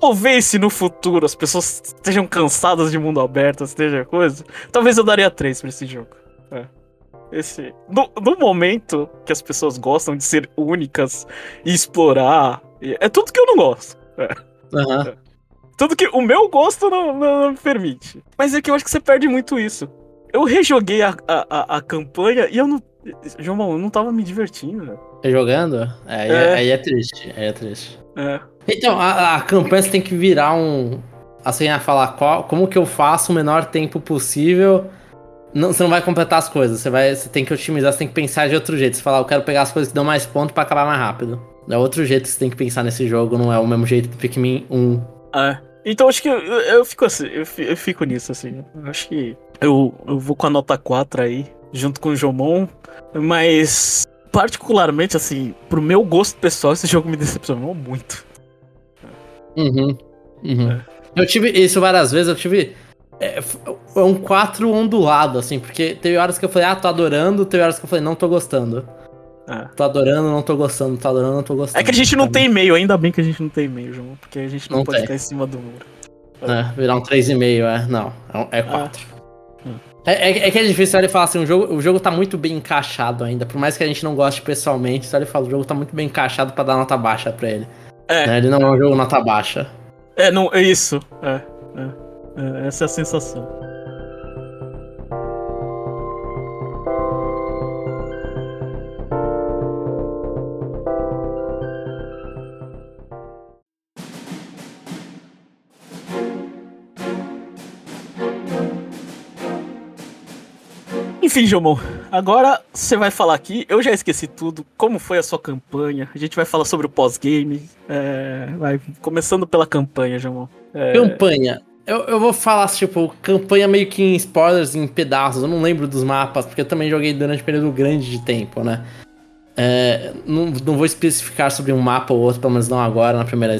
Talvez se no futuro as pessoas estejam cansadas de mundo aberto, esteja coisa, talvez eu daria 3 pra esse jogo. É. Esse. No, no, momento que as pessoas gostam de ser únicas e explorar. É tudo que eu não gosto. É. Uhum. É. Tudo que o meu gosto não, não, não, me permite. Mas é que eu acho que você perde muito isso. Eu rejoguei a, a, a, campanha e eu não. João, eu não tava me divertindo. Né? Jogando? É, aí, é. aí é triste. Aí é triste. É. Então, a, a campanha você tem que virar um. Assim, a falar qual, como que eu faço o menor tempo possível. Não, você não vai completar as coisas, você, vai, você tem que otimizar, você tem que pensar de outro jeito. Você fala, eu quero pegar as coisas que dão mais ponto para acabar mais rápido. É outro jeito que você tem que pensar nesse jogo, não é o mesmo jeito do Pikmin 1. É. Então acho que eu, eu fico assim, eu, eu, fico nisso, assim. Acho que eu, eu vou com a nota 4 aí, junto com o Jomon, mas particularmente, assim, pro meu gosto pessoal, esse jogo me decepcionou muito. Uhum. uhum. É. Eu tive isso várias vezes, eu tive. É, é um 4 ondulado, assim, porque teve horas que eu falei, ah, tô adorando, teve horas que eu falei, não tô gostando. É. Tô adorando, não tô gostando, tô adorando, não tô gostando. É que a gente não tem e-mail, ainda bem que a gente não tem e-mail, João, porque a gente não, não pode tem. ficar em cima do muro. É, virar um 3,5, é. Não, é 4. É, é, é, é, que é difícil ele falar assim, o jogo, o jogo tá muito bem encaixado ainda. Por mais que a gente não goste pessoalmente, só ele fala, o jogo tá muito bem encaixado pra dar nota baixa pra ele. É. Né? Ele não é um jogo nota baixa. É, não, é isso. É, é, é essa é a sensação. Enfim, Jomon, agora você vai falar aqui. Eu já esqueci tudo. Como foi a sua campanha? A gente vai falar sobre o pós-game. É, vai começando pela campanha, Jomon. É... Campanha. Eu, eu vou falar, tipo, campanha meio que em spoilers, em pedaços. Eu não lembro dos mapas, porque eu também joguei durante um período grande de tempo, né? É, não, não vou especificar sobre um mapa ou outro, pelo menos não agora, na primeira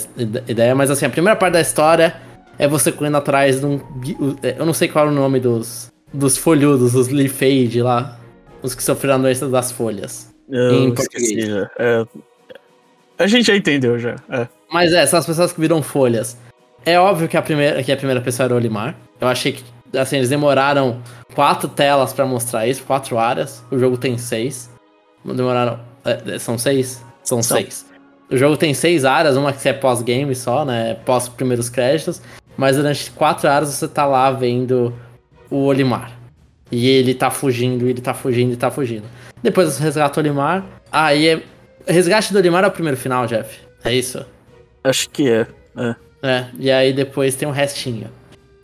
ideia, mas assim, a primeira parte da história é você correndo atrás de um. Eu não sei qual é o nome dos, dos folhudos, os leafade lá. Os que sofreram a doença das folhas. Eu em esqueci, é, a gente já entendeu já. É. Mas é, são as pessoas que viram folhas. É óbvio que a primeira, que a primeira pessoa era o Olimar. Eu achei que assim, eles demoraram quatro telas para mostrar isso, quatro áreas. O jogo tem seis. Demoraram. É, são seis? São, seis. O jogo tem seis áreas, uma que é pós-game só, né? Pós primeiros créditos. Mas durante quatro áreas você tá lá vendo o Olimar. E ele tá fugindo, ele tá fugindo, ele tá fugindo. Depois resgata o Olimar. Aí é. Resgate do Olimar é o primeiro final, Jeff. É isso? Acho que é. É. é e aí depois tem um restinho.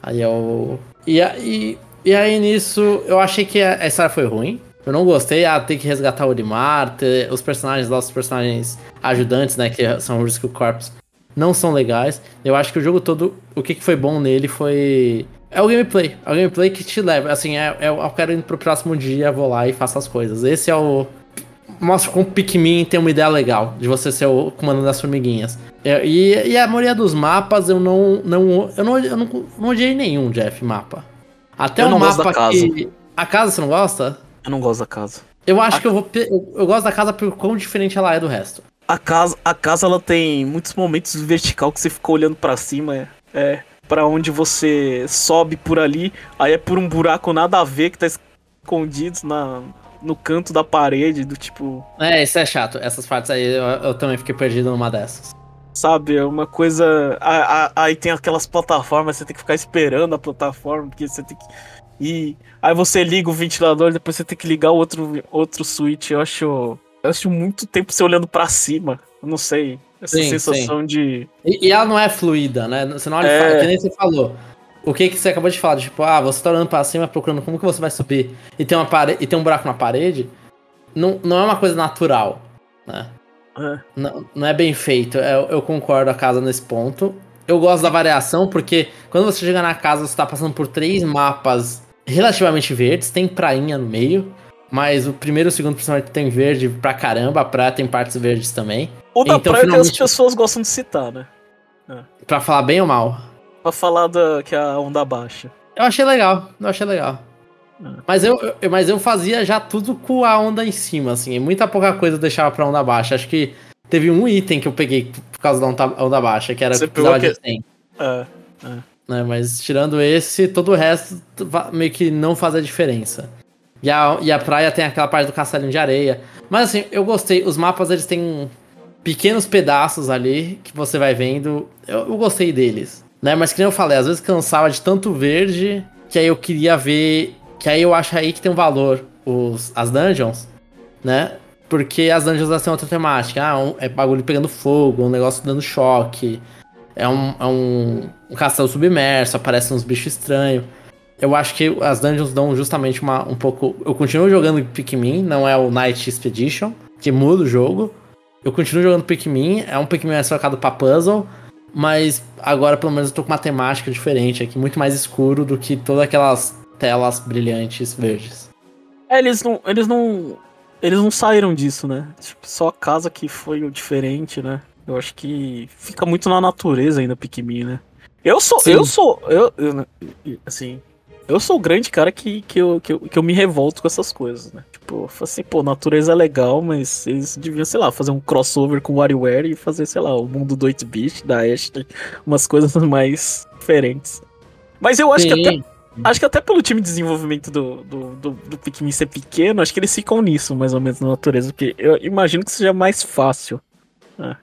Aí é o. E aí, e aí nisso, eu achei que a história foi ruim. Eu não gostei, ah, ter que resgatar o Olimar, ter os personagens lá, os personagens ajudantes, né, que são o Risk Corps, não são legais. Eu acho que o jogo todo, o que, que foi bom nele foi é o gameplay. É o gameplay que te leva. Assim, é, é, eu quero ir pro próximo dia, vou lá e faço as coisas. Esse é o. Mostra como Pikmin tem uma ideia legal de você ser o comando das formiguinhas. É, e, e, a maioria dos mapas eu não. não eu não, eu não, não odiei nenhum, Jeff, mapa. Até o mapa que. A casa você não gosta? Eu não gosto da casa. Eu acho a... que eu vou. Eu, eu, gosto da casa por quão diferente ela é do resto. A casa, a casa ela tem muitos momentos vertical que você fica olhando para cima. É. é para onde você sobe por ali, aí é por um buraco nada a ver que tá escondido na, no canto da parede, do tipo. É, isso é chato. Essas partes aí eu, eu também fiquei perdido numa dessas. Sabe, é uma coisa. Aí tem aquelas plataformas, você tem que ficar esperando a plataforma, porque você tem que ir. Aí você liga o ventilador, depois você tem que ligar o outro, outro switch. Eu acho. Eu acho muito tempo você olhando para cima. Eu não sei. Essa sim, sensação sim. de. E, e, ela não é fluida, né? Você não olha é... e que nem você falou. O que, que você acabou de falar? Tipo, ah, você tá olhando pra cima procurando como que você vai subir e tem, uma pare... e tem um buraco na parede. Não, não é uma coisa natural, né? É. Não, não é bem feito. Eu, eu concordo a casa nesse ponto. Eu gosto da variação porque quando você chega na casa, você tá passando por três mapas relativamente verdes, tem prainha no meio. Mas o primeiro e o segundo, principalmente, tem verde pra caramba. A praia tem partes verdes também. O da então, praia finalmente... que as pessoas gostam de citar, né? É. Pra falar bem ou mal? Pra falar da, que a onda baixa. Eu achei legal, eu achei legal. É. Mas eu, eu, mas eu fazia já tudo com a onda em cima, assim. Muita pouca coisa eu deixava pra onda baixa. Acho que teve um item que eu peguei por causa da onda, onda baixa, que era Você pegou que... de 100. É, é. Né, mas tirando esse, todo o resto meio que não faz a diferença. E a, e a praia tem aquela parte do castelinho de areia. Mas assim, eu gostei. Os mapas eles têm pequenos pedaços ali que você vai vendo. Eu, eu gostei deles. Né? Mas que nem eu falei, às vezes cansava de tanto verde que aí eu queria ver. Que aí eu acho aí que tem um valor os, as dungeons, né? Porque as dungeons elas têm outra temática. Ah, um, é bagulho pegando fogo, um negócio dando choque. É um, é um, um castelo submerso, aparecem uns bichos estranhos eu acho que as dungeons dão justamente uma, um pouco. Eu continuo jogando Pikmin, não é o Night Expedition, que muda o jogo. Eu continuo jogando Pikmin, é um Pikmin mais focado pra puzzle, mas agora pelo menos eu tô com uma temática diferente aqui, muito mais escuro do que todas aquelas telas brilhantes verdes. É, eles não. Eles não. Eles não saíram disso, né? Tipo, só a casa que foi o diferente, né? Eu acho que fica muito na natureza ainda Pikmin, né? Eu sou. Sim. Eu sou. Eu, eu, assim, eu sou o grande cara que, que, eu, que, eu, que eu me revolto com essas coisas, né? Tipo, assim, pô, natureza é legal, mas eles deviam, sei lá, fazer um crossover com WarioWare e fazer, sei lá, o mundo do 8-bit, da Ashley, umas coisas mais diferentes. Mas eu acho Sim. que até. Acho que até pelo time de desenvolvimento do, do, do, do Pikmin ser pequeno, acho que eles ficam nisso, mais ou menos, na natureza. Porque eu imagino que seja mais fácil. Né?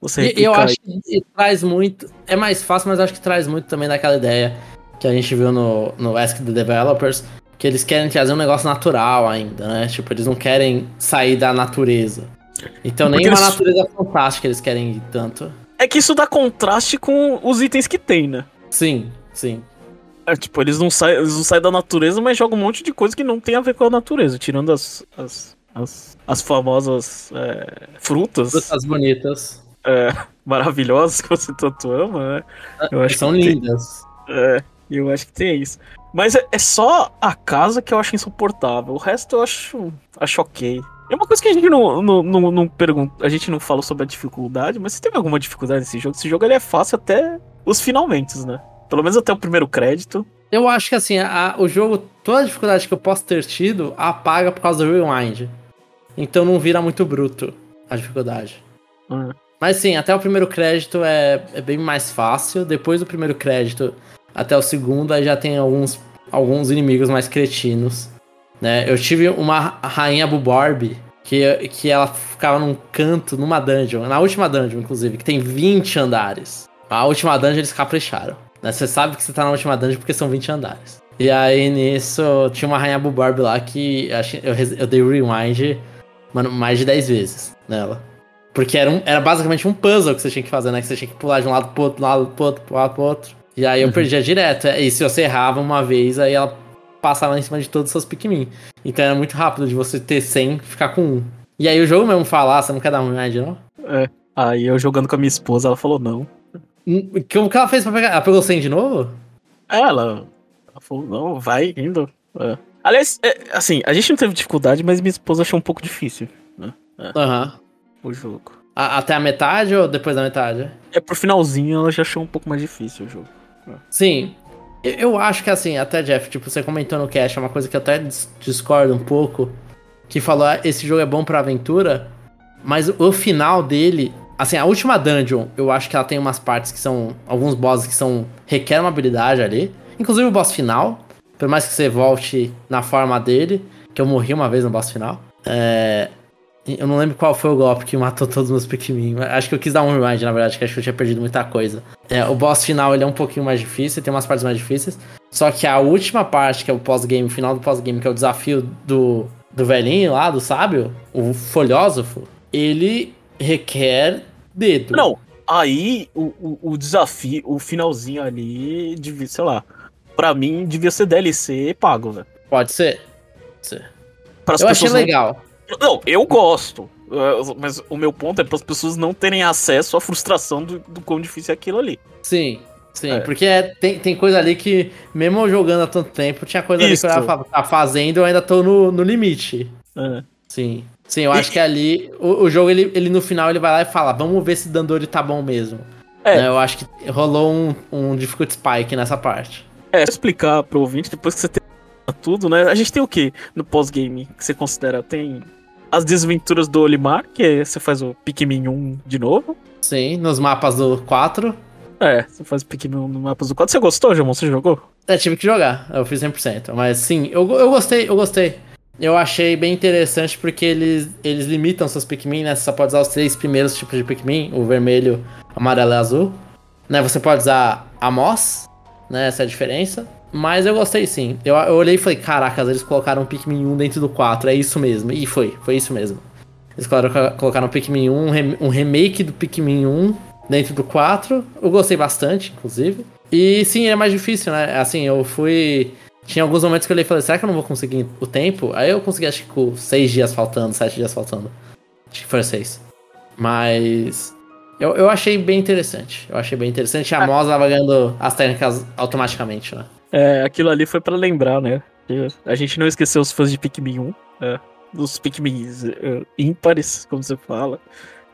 Você eu acho que traz muito. É mais fácil, mas acho que traz muito também daquela ideia que a gente viu no, no Ask the Developers, que eles querem trazer um negócio natural ainda, né? Tipo, eles não querem sair da natureza. Então nem uma natureza fantástica eles querem ir tanto. É que isso dá contraste com os itens que tem, né? Sim, sim. É, tipo, eles não, saem, eles não saem da natureza, mas jogam um monte de coisa que não tem a ver com a natureza, tirando as, as, as, as famosas é, frutas. Frutas bonitas. É, maravilhosas que você tanto ama, né? Ah, Eu acho são lindas. Tem, é, eu acho que tem isso. Mas é, é, só a casa que eu acho insuportável. O resto eu acho, acho ok. É uma coisa que a gente não, não, não, não pergunta. A gente não fala sobre a dificuldade, mas se teve alguma dificuldade nesse jogo, esse jogo ele é fácil até os finalmente, né? Pelo menos até o primeiro crédito. Eu acho que assim, a, o jogo, toda a dificuldade que eu posso ter tido, apaga por causa do rewind. Então não vira muito bruto a dificuldade. Uhum. Mas sim, até o primeiro crédito é, é bem mais fácil. Depois do primeiro crédito, até o segundo, aí já tem alguns, alguns inimigos mais cretinos. Né? Eu tive uma rainha Buborb que, que ela ficava num canto, numa dungeon, na última dungeon, inclusive, que tem 20 andares. A última dungeon eles capricharam. Né? Você sabe que você tá na última dungeon porque são 20 andares. E aí nisso tinha uma rainha Buborb lá que eu, eu dei rewind mano, mais de 10 vezes nela. Porque era, um, era basicamente um puzzle que você tinha que fazer, né? Que você tinha que pular de um lado pro outro, lado pro outro, pro lado pro outro. E aí eu uhum. perdia direto. E se você errava uma vez, aí ela passava em cima de todos os seus Pikmin. Então era muito rápido de você ter 100 ficar com 1. E aí o jogo mesmo falar, você não quer dar uma média, não? É. Aí eu jogando com a minha esposa, ela falou não. Hum, como que ela fez pra pegar? Ela pegou 100 de novo? É, ela, ela falou, não, vai indo. É. Aliás, é, assim, a gente não teve dificuldade, mas minha esposa achou um pouco difícil. Né? É. Aham. Uhum. O jogo. A, até a metade ou depois da metade? É pro finalzinho ela já achou um pouco mais difícil o jogo. Sim. Eu acho que assim, até Jeff, tipo, você comentou no cast, é uma coisa que eu até discordo um pouco, que falou, ah, esse jogo é bom pra aventura, mas o final dele, assim, a última dungeon, eu acho que ela tem umas partes que são, alguns bosses que são, requer uma habilidade ali, inclusive o boss final, por mais que você volte na forma dele, que eu morri uma vez no boss final, é, eu não lembro qual foi o golpe que matou todos os meus Pikmin. Acho que eu quis dar um rewind, na verdade, que acho que eu tinha perdido muita coisa. É, o boss final ele é um pouquinho mais difícil, tem umas partes mais difíceis. Só que a última parte, que é o pós-game, o final do pós-game, que é o desafio do, do velhinho lá, do sábio, o folhósofo, ele requer dedo. Não, aí o, o, o desafio, o finalzinho ali, devia, sei lá, pra mim devia ser DLC pago, velho. Pode ser. Pode ser. eu achei legal. Não, eu gosto. Uh, Mas o meu ponto é para as pessoas não terem acesso à frustração do, do quão difícil é aquilo ali. Sim, sim. É. Porque é- tem, tem coisa ali que, mesmo jogando há tanto tempo, tinha coisa ali que eu Isso. tava fazendo eu ainda tô no, no limite. É. Sim. Sim, eu E- acho que ali. O, o jogo, ele, ele no final, ele vai lá e fala: vamos ver se Dandori tá bom mesmo. É. Né, eu acho que rolou um, um difficult spike nessa parte. É, explicar pro ouvinte, depois que você tem tudo, né? A gente tem o que no pós-game que você considera? Tem as desventuras do Olimar, que é, você faz o Pikmin 1 de novo. Sim, nos mapas do 4. É, você faz o Pikmin 1 no mapa do 4. Você gostou, Jamon? Você jogou? É, tive que jogar, eu fiz 100%. Mas sim, eu, eu gostei, eu gostei. Eu achei bem interessante porque eles, eles limitam seus Pikmin, né? Você só pode usar os três primeiros tipos de Pikmin: o vermelho, amarelo e azul. Né? Você pode usar a Moss, né? Essa é a diferença. Mas eu gostei sim. Eu, eu olhei e falei: caracas, eles colocaram um Pikmin 1 dentro do 4, é isso mesmo. E foi, foi isso mesmo. Eles colocaram, o Pikmin 1, um rem- um remake do Pikmin 1 dentro do 4. Eu gostei bastante, inclusive. E sim, é mais difícil, né? Assim, eu fui. Tinha alguns momentos que eu olhei e falei, será que eu não vou conseguir o tempo? Aí eu consegui, acho que com seis dias faltando, sete dias faltando. Acho que foram seis. Mas. Eu, eu achei bem interessante. Eu achei bem interessante. A Moz tava ganhando as técnicas automaticamente, né? É, aquilo ali foi pra lembrar, né? A gente não esqueceu os fãs de Pikmin 1, é, dos Pikmin é, ímpares, como você fala.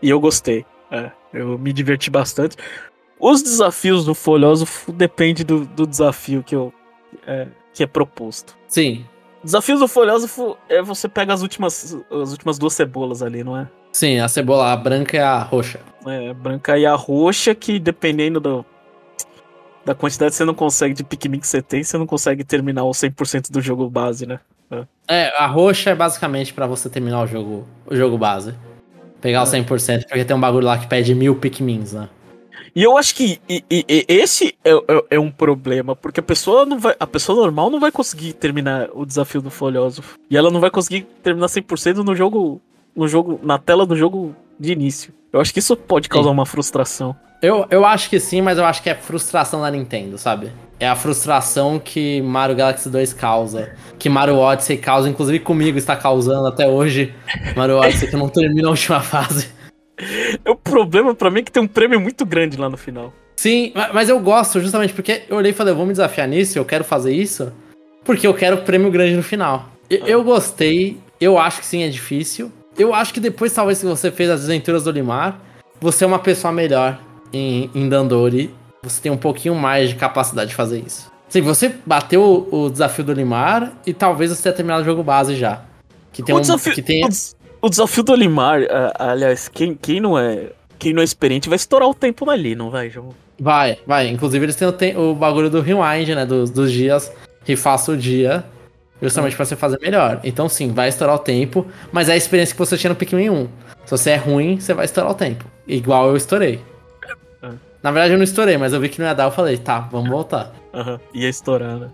E eu gostei. é, eu me diverti bastante. Os desafios do Folhoso depende do, do desafio que, eu, é, que é proposto. Sim. Desafios do Folhoso é você pega as últimas, as últimas duas cebolas ali, não é? Sim, a cebola a branca e a roxa. É, a branca e a roxa, que dependendo do, da quantidade que você não consegue de Pikmin que você tem, você não consegue terminar o 100% do jogo base, né? É, a roxa é basicamente pra você terminar o jogo, o jogo base. Pegar o 100%, porque tem um bagulho lá que pede mil Pikmins, né? E eu acho que e- e- esse é, é- é um problema, porque a pessoa não vai, a pessoa normal não vai conseguir terminar o desafio do Folhoso. E ela não vai conseguir terminar 100% no jogo, no jogo, na tela do jogo de início. Eu acho que isso pode causar uma frustração. Eu, eu acho que sim, mas eu acho que é frustração da Nintendo, sabe? É a frustração que Mario Galaxy 2 causa. Que Mario Odyssey causa, inclusive comigo está causando até hoje. Mario Odyssey que não termina a última fase. O problema pra mim é que tem um prêmio muito grande lá no final. Sim, ma- mas eu gosto justamente porque eu olhei e falei, eu vou me desafiar nisso, eu quero fazer isso, porque eu quero prêmio grande no final. E- Eu gostei, eu acho que sim, é difícil. Eu acho que depois, talvez, que você fez as aventuras do Limar, você é uma pessoa melhor em, em Dandori. Você tem um pouquinho mais de capacidade de fazer isso. Sim, você bateu o, o desafio do Limar e talvez você tenha terminado o jogo base já. Que tem o, um. desafio, Que tem... o o desafio do Olimar, a- aliás, quem, quem não é quem não é experiente vai estourar o tempo ali, não vai, João? Vai, vai. Inclusive eles têm o, te- o bagulho do rewind, né? Dos, dos dias. Refaça o dia. Justamente pra você fazer melhor. Então sim, vai estourar o tempo. Mas é a experiência que você tinha no Pikmin 1. Se você é ruim, você vai estourar o tempo. Igual eu estourei. É. Na verdade eu não estourei, mas eu vi que não ia dar. Eu falei, tá, vamos voltar. Aham, ia estourar, né?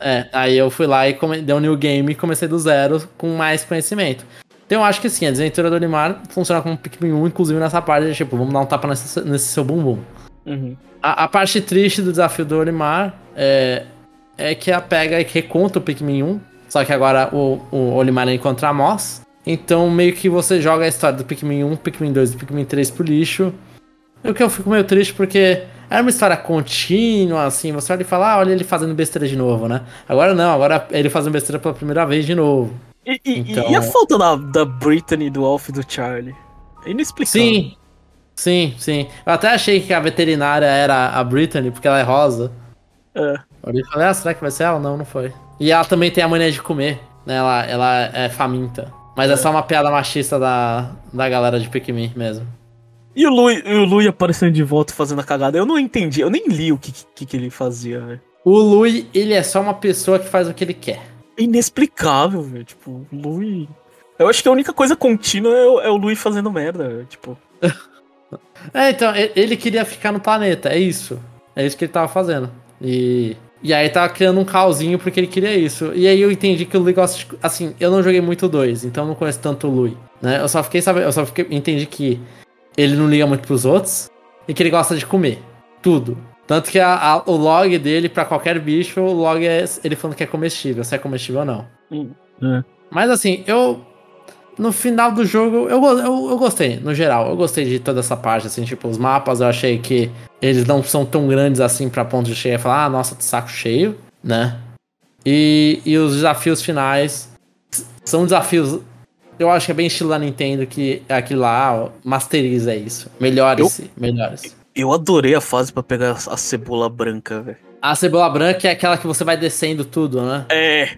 É, aí eu fui lá e come... dei um new game e comecei do zero com mais conhecimento. Então eu acho que sim, a desventura do Olimar funciona como Pikmin 1, inclusive nessa parte de tipo, vamos dar um tapa nesse, nesse seu bumbum. Uhum. A, a parte triste do desafio do Olimar é, é que a pega e reconta o Pikmin 1. Só que agora o, o Olimar encontra a Moss. Então meio que você joga a história do Pikmin 1, Pikmin 2 e Pikmin 3 pro lixo. O que eu fico meio triste porque era uma história contínua, assim. Você olha e fala, ah, olha ele fazendo besteira de novo, né? Agora não, agora ele fazendo besteira pela primeira vez de novo. E, e- Então- e a falta da, da Brittany, do Alf e do Charlie? É inexplicável. Sim, sim, sim. Eu até achei que a veterinária era a Brittany, porque ela é rosa. É. Olhei e falei, ah, será que vai ser ela? Não, não foi. E ela também tem a mania de comer, né? Ela, ela é faminta. Mas é. só uma piada machista da, da galera de Pikmin mesmo. E o Lui, o Lui aparecendo de volta fazendo a cagada. Eu não entendi, eu nem li o que, que, que ele fazia, velho. O Lui, ele é só uma pessoa que faz o que ele quer. É inexplicável, velho. Tipo, o Lui. Eu acho que a única coisa contínua é o, é o Lui fazendo merda, velho. Tipo. É, então, ele queria ficar no planeta, é isso. É isso que ele tava fazendo. E. E aí tava criando um caosinho porque ele queria isso. E aí eu entendi que o Lui gosta de. Assim, eu não joguei muito 2, então eu não conheço tanto o Lui. Né? Eu só fiquei sabendo. Eu só fiquei, entendi que ele não liga muito pros outros e que ele gosta de comer. Tudo. Tanto que a- a- o log dele, pra qualquer bicho, o log é ele falando que é comestível, se é comestível ou não. é. Mas assim, eu. no final do jogo, eu, eu, eu gostei, no geral. Eu gostei de toda essa parte, assim, tipo, os mapas eu achei que eles não são tão grandes assim pra ponto de chegar e falar, ah, nossa, saco cheio, né? E, e os desafios finais são desafios. Eu acho que é bem estilo da Nintendo que é aquilo lá, masteriza isso. Melhore-se, melhore-se. Eu adorei a fase pra pegar a cebola branca, velho. A cebola branca é aquela que você vai descendo tudo, né? É.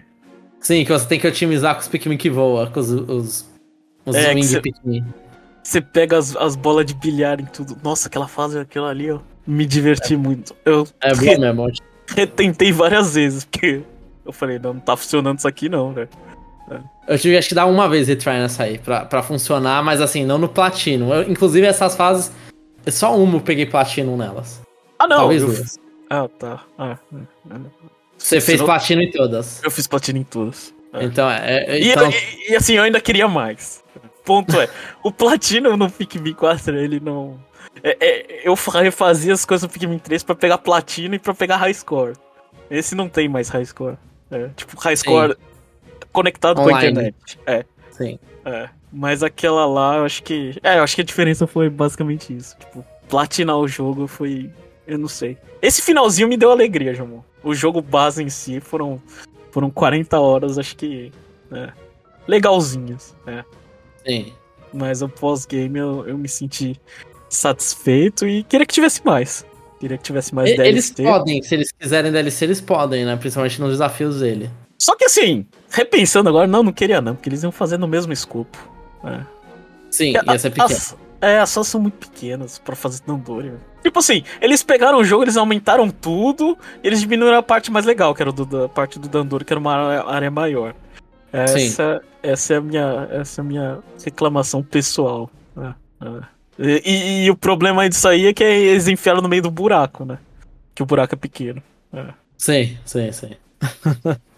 Sim, que você tem que otimizar com os Pikmin que voam, com os, os, os É, wing cê- Pikmin. Você pega as, as bolas de bilhar em tudo. Nossa, aquela fase, aquela ali, ó. Me diverti muito. Eu É boa mesmo. ótimo. retentei várias vezes, porque eu falei, não, não tá funcionando isso aqui não, velho. Eu tive acho que dar uma vez retry nessa aí, pra, pra funcionar, mas assim, não no platino. Eu, inclusive, essas fases, só uma eu peguei platino nelas. Ah, não. Talvez eu- duas. Ah, tá. Ah, é, é. Você fez Senão- platino em todas. Eu fiz platina em todas. É. Então, é. é- E, então, e- e, assim, eu ainda queria mais. Ponto é, o Platinum no Pikmin 4, ele não. é- é, eu fa- refazia as coisas no Pikmin 3 pra pegar Platina e pra pegar High Score. Esse não tem mais High Score. É, tipo, High Score conectado com a Online. internet. É, sim. é. Mas aquela lá, eu acho que. É, eu acho que a diferença foi basicamente isso. Tipo, platinar o jogo foi. Eu não sei. Esse finalzinho me deu alegria, Jamon. O jogo base em si foram. Foram 40 horas, acho que. É, legalzinhas. É. Sim. Mas o pós-game eu, eu me senti satisfeito e queria que tivesse mais. Queria que tivesse mais Eles DLC. podem, se eles quiserem DLC, eles podem, né? Principalmente nos desafios dele. Só que assim, repensando agora, não, não queria não, porque eles iam fazer no mesmo escopo. É. Sim, ia ser pequeno. As, é, as salas são muito pequenas pra fazer Dandori. Tipo assim, eles pegaram o jogo, eles aumentaram tudo, eles diminuíram a parte mais legal, que era do, da parte do Dandori, que era uma área- maior. Essa, essa é a minha, essa é a minha reclamação pessoal. né? É. E, e- e o problema disso aí é que eles enfiaram no meio do buraco, né? Que o buraco é pequeno. Sim, sim, sim.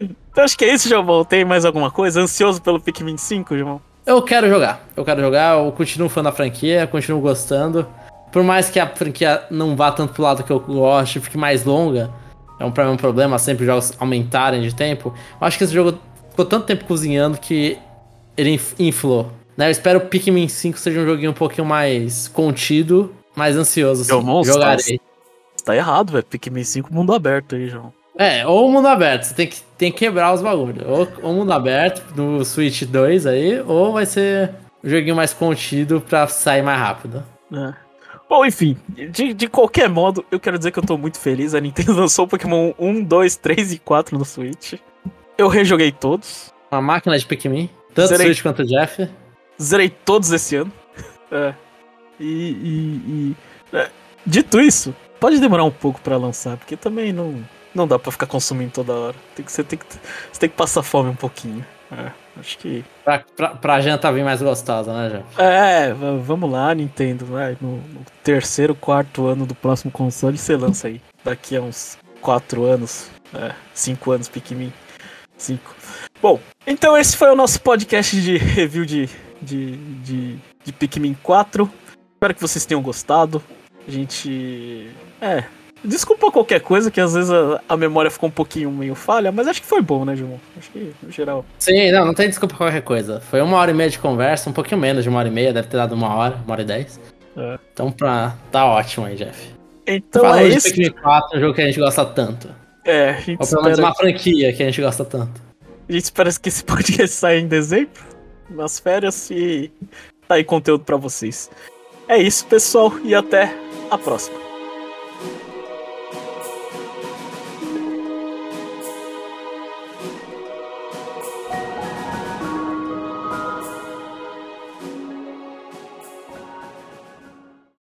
Então acho que é isso, João. Tem mais alguma coisa? Ansioso pelo Pikmin 5, João? Eu quero jogar. Eu quero jogar, eu continuo fã da franquia, continuo gostando. Por mais que a franquia não vá tanto pro lado que eu gosto, fique mais longa, é um, pra mim um problema sempre os jogos aumentarem de tempo. Eu acho que esse jogo ficou tanto tempo cozinhando que ele inf- inflou. Né? Eu espero que o Pikmin 5 seja um joguinho um pouquinho mais contido, mais ansioso. Assim. João, Jogarei. Tá errado, velho. Pikmin 5 mundo aberto aí, João. É, ou mundo aberto, você tem que, tem que quebrar os bagulhos. Ou, ou mundo aberto no Switch 2 aí, ou vai ser um joguinho mais contido pra sair mais rápido. É. Bom, enfim, de, de qualquer modo, eu quero dizer que eu tô muito feliz. A Nintendo lançou o Pokémon 1, 2, 3 e 4 no Switch. Eu rejoguei todos. Uma máquina de Pikmin, tanto Zerei. Switch quanto Jeff. Zerei todos esse ano. É. E. e- e- é, Dito isso, pode demorar um pouco pra lançar, porque também não, não dá pra ficar consumindo toda hora. Tem que, você, tem que, você tem que passar fome um pouquinho. É, acho que. Pra, pra, pra janta vir mais gostosa, né, Jeff? É, va- vamos lá, Nintendo. Vai, no, no terceiro, quarto ano do próximo console você lança aí. Daqui a uns quatro anos. É, cinco anos, Pikmin. Cinco. Bom, então esse foi o nosso podcast de review de, de, de, de Pikmin 4. Espero que vocês tenham gostado. A gente. É. Desculpa qualquer coisa, que às vezes a, a memória ficou um pouquinho meio falha, mas acho que foi bom, né, João? Acho que, no geral. Sim, não, não tem desculpa qualquer coisa. Foi uma hora e meia de conversa, um pouquinho menos de uma hora e meia, deve ter dado uma hora, uma hora e dez. É. Então pra... tá ótimo aí, Jeff. Então Falando é de isso. Pikmin 4, um jogo que a gente gosta tanto. É, a gente Ou pelo menos uma franquia que a gente gosta tanto. A gente espera que esse podcast saia em dezembro, nas férias, e tá aí conteúdo pra vocês. É isso, pessoal, e até a próxima.